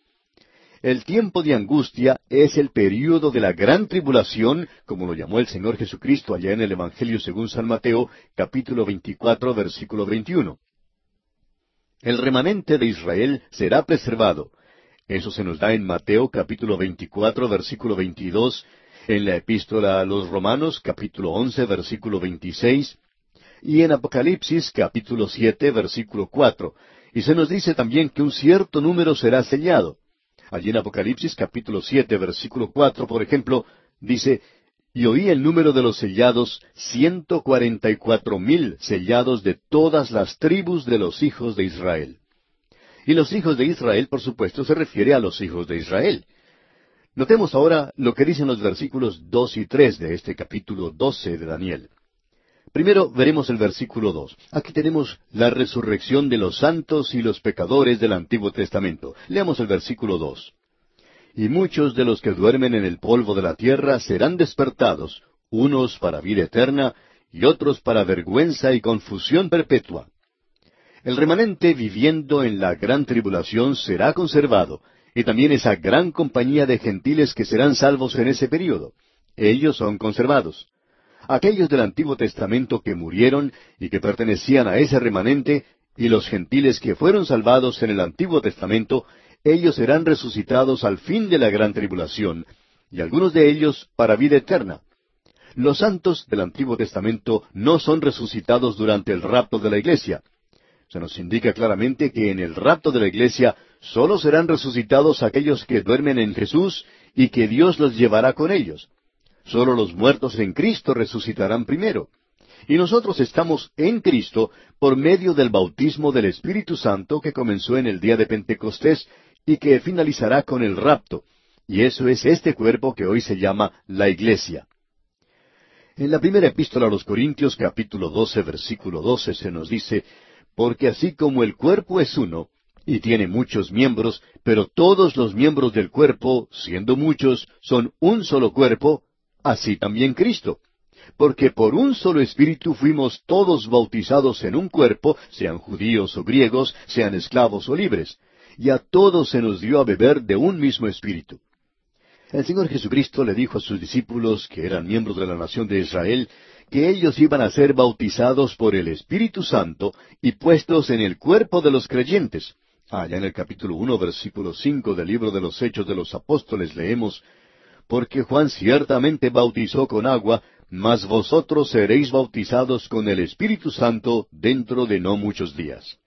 El tiempo de angustia es el período de la gran tribulación, como lo llamó el Señor Jesucristo allá en el Evangelio según San Mateo, capítulo 24, versículo 21. El remanente de Israel será preservado. Eso se nos da en Mateo capítulo 24, versículo 22, en la epístola a los Romanos capítulo 11, versículo 26, y en Apocalipsis capítulo 7, versículo 4. Y se nos dice también que un cierto número será sellado. Allí en Apocalipsis capítulo siete, versículo cuatro, por ejemplo, dice, y oí el número de los sellados, ciento cuarenta y cuatro mil sellados de todas las tribus de los hijos de Israel. Y los hijos de Israel, por supuesto, se refiere a los hijos de Israel. Notemos ahora lo que dicen los versículos dos y tres de este capítulo doce de Daniel. Primero veremos el versículo dos. Aquí tenemos la resurrección de los santos y los pecadores del Antiguo Testamento. Leamos el versículo dos. Y muchos de los que duermen en el polvo de la tierra serán despertados, unos para vida eterna y otros para vergüenza y confusión perpetua. El remanente viviendo en la gran tribulación será conservado, y también esa gran compañía de gentiles que serán salvos en ese período. Ellos son conservados aquellos del Antiguo Testamento que murieron y que pertenecían a ese remanente, y los gentiles que fueron salvados en el Antiguo Testamento, ellos serán resucitados al fin de la gran tribulación, y algunos de ellos para vida eterna. Los santos del Antiguo Testamento no son resucitados durante el rapto de la iglesia. Se nos indica claramente que en el rapto de la iglesia sólo serán resucitados aquellos que duermen en Jesús y que Dios los llevará con ellos. Solo los muertos en Cristo resucitarán primero. Y nosotros estamos en Cristo por medio del bautismo del Espíritu Santo que comenzó en el día de Pentecostés y que finalizará con el rapto. Y eso es este cuerpo que hoy se llama la Iglesia. En la primera epístola a los Corintios capítulo 12 versículo 12 se nos dice, Porque así como el cuerpo es uno, y tiene muchos miembros, pero todos los miembros del cuerpo, siendo muchos, son un solo cuerpo, así también Cristo. Porque por un solo espíritu fuimos todos bautizados en un cuerpo, sean judíos o griegos, sean esclavos o libres, y a todos se nos dio a beber de un mismo espíritu. El Señor Jesucristo le dijo a sus discípulos, que eran miembros de la nación de Israel, que ellos iban a ser bautizados por el Espíritu Santo y puestos en el cuerpo de los creyentes. Allá en el capítulo uno, versículo cinco del libro de los Hechos de los Apóstoles leemos, porque Juan ciertamente bautizó con agua, mas vosotros seréis bautizados con el Espíritu Santo dentro de no muchos días.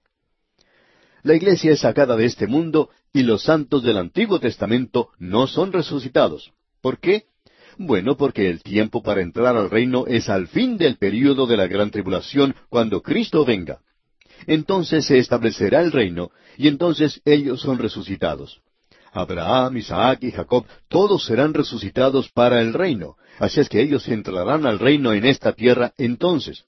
La iglesia es sacada de este mundo y los santos del Antiguo Testamento no son resucitados. ¿Por qué? Bueno, porque el tiempo para entrar al reino es al fin del período de la gran tribulación, cuando Cristo venga. Entonces se establecerá el reino, y entonces ellos son resucitados. Abraham, Isaac y Jacob, todos serán resucitados para el reino. Así es que ellos entrarán al reino en esta tierra entonces.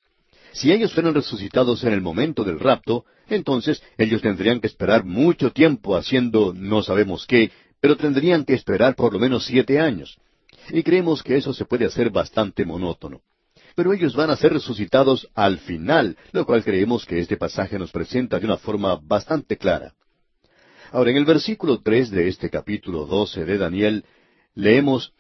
Si ellos fueran resucitados en el momento del rapto, entonces ellos tendrían que esperar mucho tiempo haciendo no sabemos qué, pero tendrían que esperar por lo menos siete años. Y creemos que eso se puede hacer bastante monótono. Pero ellos van a ser resucitados al final, lo cual creemos que este pasaje nos presenta de una forma bastante clara. Ahora, en el versículo tres de este capítulo doce de Daniel, leemos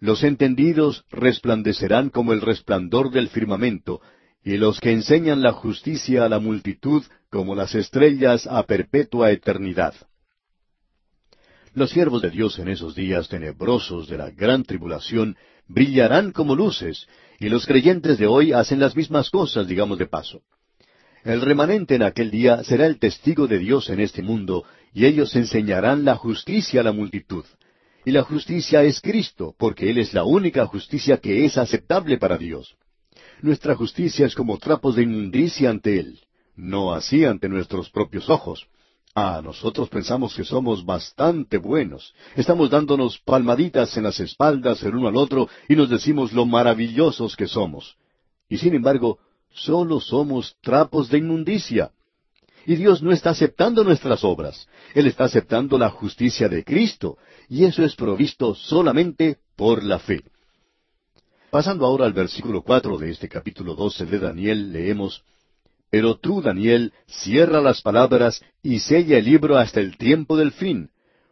Los entendidos resplandecerán como el resplandor del firmamento, y los que enseñan la justicia a la multitud como las estrellas a perpetua eternidad. Los siervos de Dios en esos días tenebrosos de la gran tribulación brillarán como luces, y los creyentes de hoy hacen las mismas cosas, digamos de paso. El remanente en aquel día será el testigo de Dios en este mundo, y ellos enseñarán la justicia a la multitud. Y la justicia es Cristo, porque Él es la única justicia que es aceptable para Dios. Nuestra justicia es como trapos de inmundicia ante Él, no así ante nuestros propios ojos. Ah, nosotros pensamos que somos bastante buenos. Estamos dándonos palmaditas en las espaldas el uno al otro y nos decimos lo maravillosos que somos. Y sin embargo, solo somos trapos de inmundicia. Y Dios no está aceptando nuestras obras. Él está aceptando la justicia de Cristo, y eso es provisto solamente por la fe. Pasando ahora al versículo cuatro de este capítulo doce de Daniel, leemos Pero tú, Daniel, cierra las palabras y sella el libro hasta el tiempo del fin.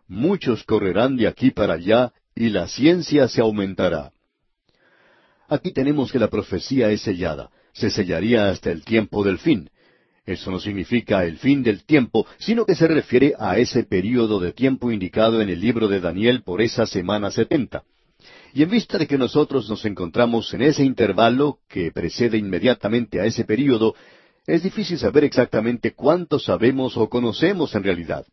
Muchos correrán de aquí para allá, y la ciencia se aumentará. Aquí tenemos que la profecía es sellada, se sellaría hasta el tiempo del fin. Eso no significa el fin del tiempo, sino que se refiere a ese período de tiempo indicado en el libro de Daniel por esa semana setenta. Y en vista de que nosotros nos encontramos en ese intervalo que precede inmediatamente a ese período, es difícil saber exactamente cuánto sabemos o conocemos en realidad.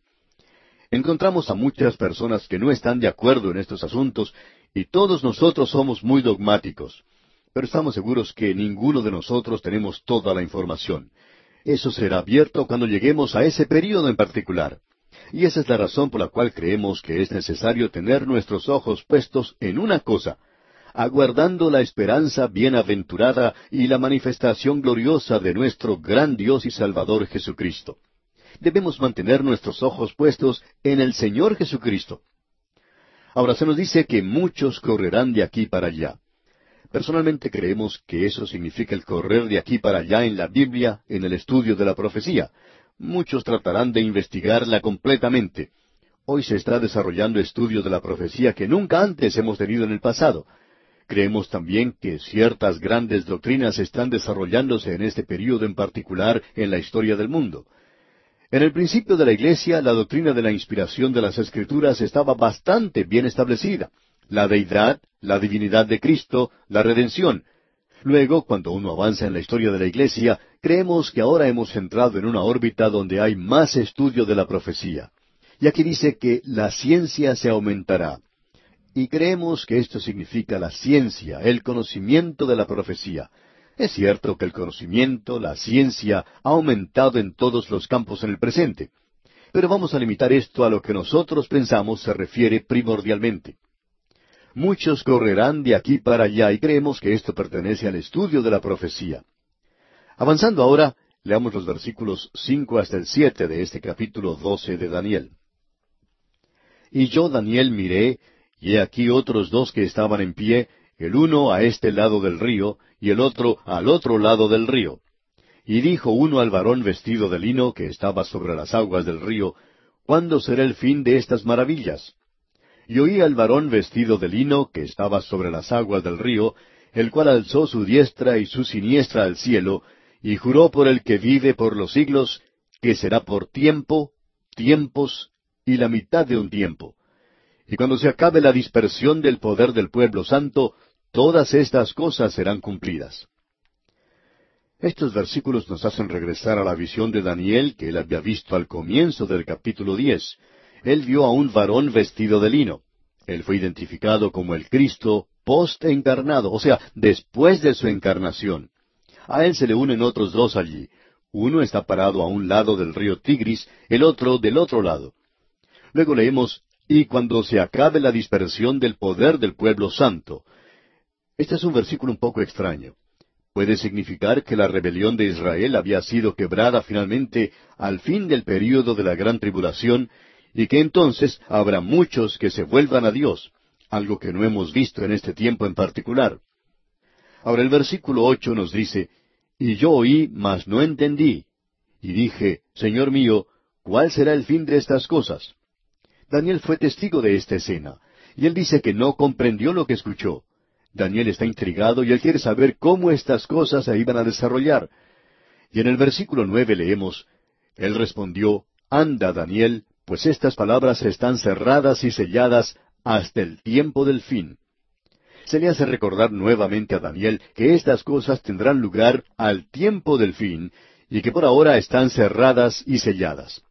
Encontramos a muchas personas que no están de acuerdo en estos asuntos y todos nosotros somos muy dogmáticos. Pero estamos seguros que ninguno de nosotros tenemos toda la información. Eso será abierto cuando lleguemos a ese período en particular. Y esa es la razón por la cual creemos que es necesario tener nuestros ojos puestos en una cosa, aguardando la esperanza bienaventurada y la manifestación gloriosa de nuestro gran Dios y Salvador Jesucristo. Debemos mantener nuestros ojos puestos en el Señor Jesucristo. Ahora se nos dice que muchos correrán de aquí para allá. Personalmente creemos que eso significa el correr de aquí para allá en la Biblia, en el estudio de la profecía. Muchos tratarán de investigarla completamente. Hoy se está desarrollando estudios de la profecía que nunca antes hemos tenido en el pasado. Creemos también que ciertas grandes doctrinas están desarrollándose en este período en particular en la historia del mundo. En el principio de la Iglesia, la doctrina de la inspiración de las Escrituras estaba bastante bien establecida la deidad, la divinidad de Cristo, la redención. Luego, cuando uno avanza en la historia de la Iglesia, creemos que ahora hemos entrado en una órbita donde hay más estudio de la profecía. Y aquí dice que la ciencia se aumentará. Y creemos que esto significa la ciencia, el conocimiento de la profecía. Es cierto que el conocimiento, la ciencia, ha aumentado en todos los campos en el presente. Pero vamos a limitar esto a lo que nosotros pensamos se refiere primordialmente. Muchos correrán de aquí para allá y creemos que esto pertenece al estudio de la profecía. Avanzando ahora, leamos los versículos cinco hasta el siete de este capítulo doce de Daniel. Y yo, Daniel, miré, y he aquí otros dos que estaban en pie, el uno a este lado del río, y el otro al otro lado del río. Y dijo uno al varón vestido de lino que estaba sobre las aguas del río, ¿Cuándo será el fin de estas maravillas? Y oí al varón vestido de lino que estaba sobre las aguas del río, el cual alzó su diestra y su siniestra al cielo, y juró por el que vive por los siglos, que será por tiempo, tiempos y la mitad de un tiempo. Y cuando se acabe la dispersión del poder del pueblo santo, todas estas cosas serán cumplidas. Estos versículos nos hacen regresar a la visión de Daniel que él había visto al comienzo del capítulo diez, él vio a un varón vestido de lino. Él fue identificado como el Cristo post-encarnado, o sea, después de su encarnación. A él se le unen otros dos allí. Uno está parado a un lado del río Tigris, el otro del otro lado. Luego leemos, y cuando se acabe la dispersión del poder del pueblo santo. Este es un versículo un poco extraño. Puede significar que la rebelión de Israel había sido quebrada finalmente al fin del período de la gran tribulación y que entonces habrá muchos que se vuelvan a Dios, algo que no hemos visto en este tiempo en particular. Ahora el versículo ocho nos dice, Y yo oí, mas no entendí, y dije, Señor mío, ¿cuál será el fin de estas cosas? Daniel fue testigo de esta escena, y él dice que no comprendió lo que escuchó. Daniel está intrigado y él quiere saber cómo estas cosas se iban a desarrollar. Y en el versículo nueve leemos, Él respondió, Anda, Daniel, pues estas palabras están cerradas y selladas hasta el tiempo del fin. Se le hace recordar nuevamente a Daniel que estas cosas tendrán lugar al tiempo del fin y que por ahora están cerradas y selladas.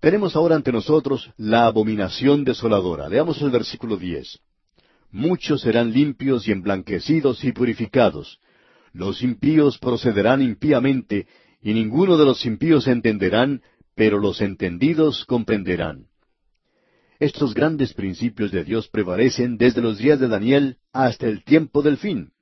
Tenemos ahora ante nosotros la abominación desoladora. Leamos el versículo diez. Muchos serán limpios y emblanquecidos y purificados. Los impíos procederán impíamente, y ninguno de los impíos entenderán, pero los entendidos comprenderán. Estos grandes principios de Dios prevalecen desde los días de Daniel hasta el tiempo del fin.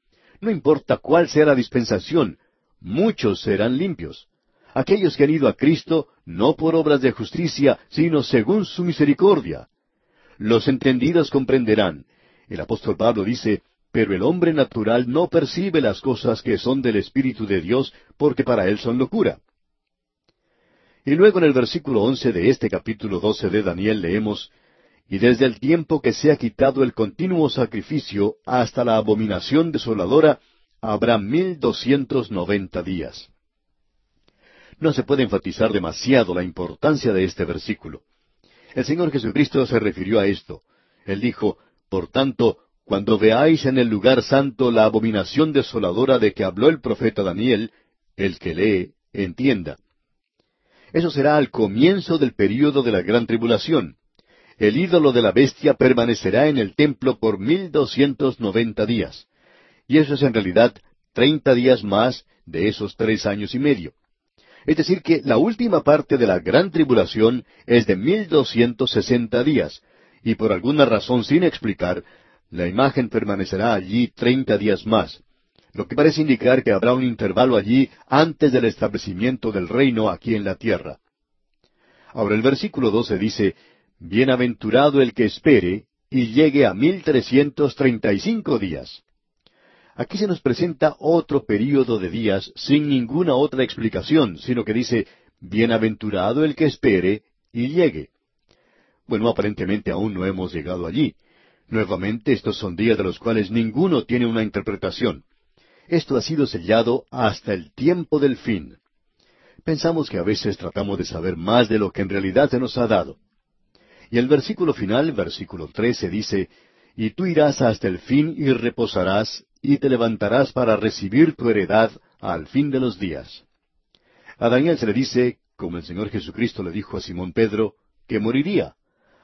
No importa cuál sea la dispensación, muchos serán limpios. Aquellos que han ido a Cristo no por obras de justicia, sino según su misericordia. Los entendidos comprenderán. El apóstol Pablo dice, pero el hombre natural no percibe las cosas que son del Espíritu de Dios, porque para él son locura. Y luego en el versículo once de este capítulo doce de Daniel leemos, y desde el tiempo que se ha quitado el continuo sacrificio hasta la abominación desoladora, habrá mil doscientos noventa días. No se puede enfatizar demasiado la importancia de este versículo. El Señor Jesucristo se refirió a esto. Él dijo, Por tanto, cuando veáis en el lugar santo la abominación desoladora de que habló el profeta Daniel, el que lee, entienda. Eso será al comienzo del período de la gran tribulación el ídolo de la bestia permanecerá en el templo por mil doscientos noventa días. Y eso es en realidad treinta días más de esos tres años y medio. Es decir, que la última parte de la gran tribulación es de mil doscientos sesenta días, y por alguna razón sin explicar, la imagen permanecerá allí treinta días más, lo que parece indicar que habrá un intervalo allí antes del establecimiento del reino aquí en la tierra. Ahora el versículo doce dice, Bienaventurado el que espere y llegue a mil trescientos treinta y cinco días. Aquí se nos presenta otro período de días sin ninguna otra explicación, sino que dice, Bienaventurado el que espere y llegue. Bueno, aparentemente aún no hemos llegado allí. Nuevamente, estos son días de los cuales ninguno tiene una interpretación. Esto ha sido sellado hasta el tiempo del fin. Pensamos que a veces tratamos de saber más de lo que en realidad se nos ha dado. Y el versículo final, versículo trece, dice, Y tú irás hasta el fin y reposarás, y te levantarás para recibir tu heredad al fin de los días. A Daniel se le dice, como el Señor Jesucristo le dijo a Simón Pedro, que moriría.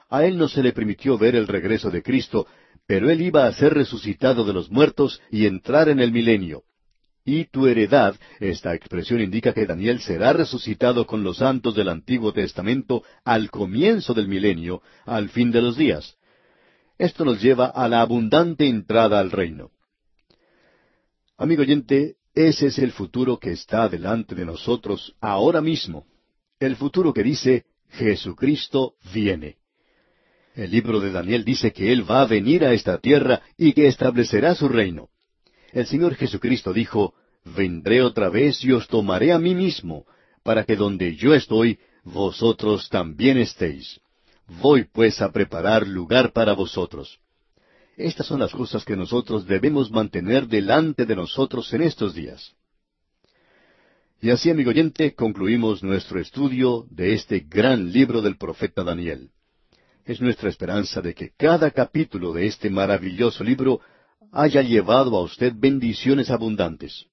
A él no se le permitió ver el regreso de Cristo, pero él iba a ser resucitado de los muertos y entrar en el milenio y tu heredad, esta expresión indica que Daniel será resucitado con los santos del Antiguo Testamento al comienzo del milenio, al fin de los días. Esto nos lleva a la abundante entrada al reino. Amigo oyente, ese es el futuro que está delante de nosotros ahora mismo. El futuro que dice, Jesucristo viene. El libro de Daniel dice que Él va a venir a esta tierra y que establecerá su reino. El Señor Jesucristo dijo, Vendré otra vez y os tomaré a mí mismo, para que donde yo estoy, vosotros también estéis. Voy pues a preparar lugar para vosotros. Estas son las cosas que nosotros debemos mantener delante de nosotros en estos días. Y así, amigo oyente, concluimos nuestro estudio de este gran libro del profeta Daniel. Es nuestra esperanza de que cada capítulo de este maravilloso libro haya llevado a usted bendiciones abundantes.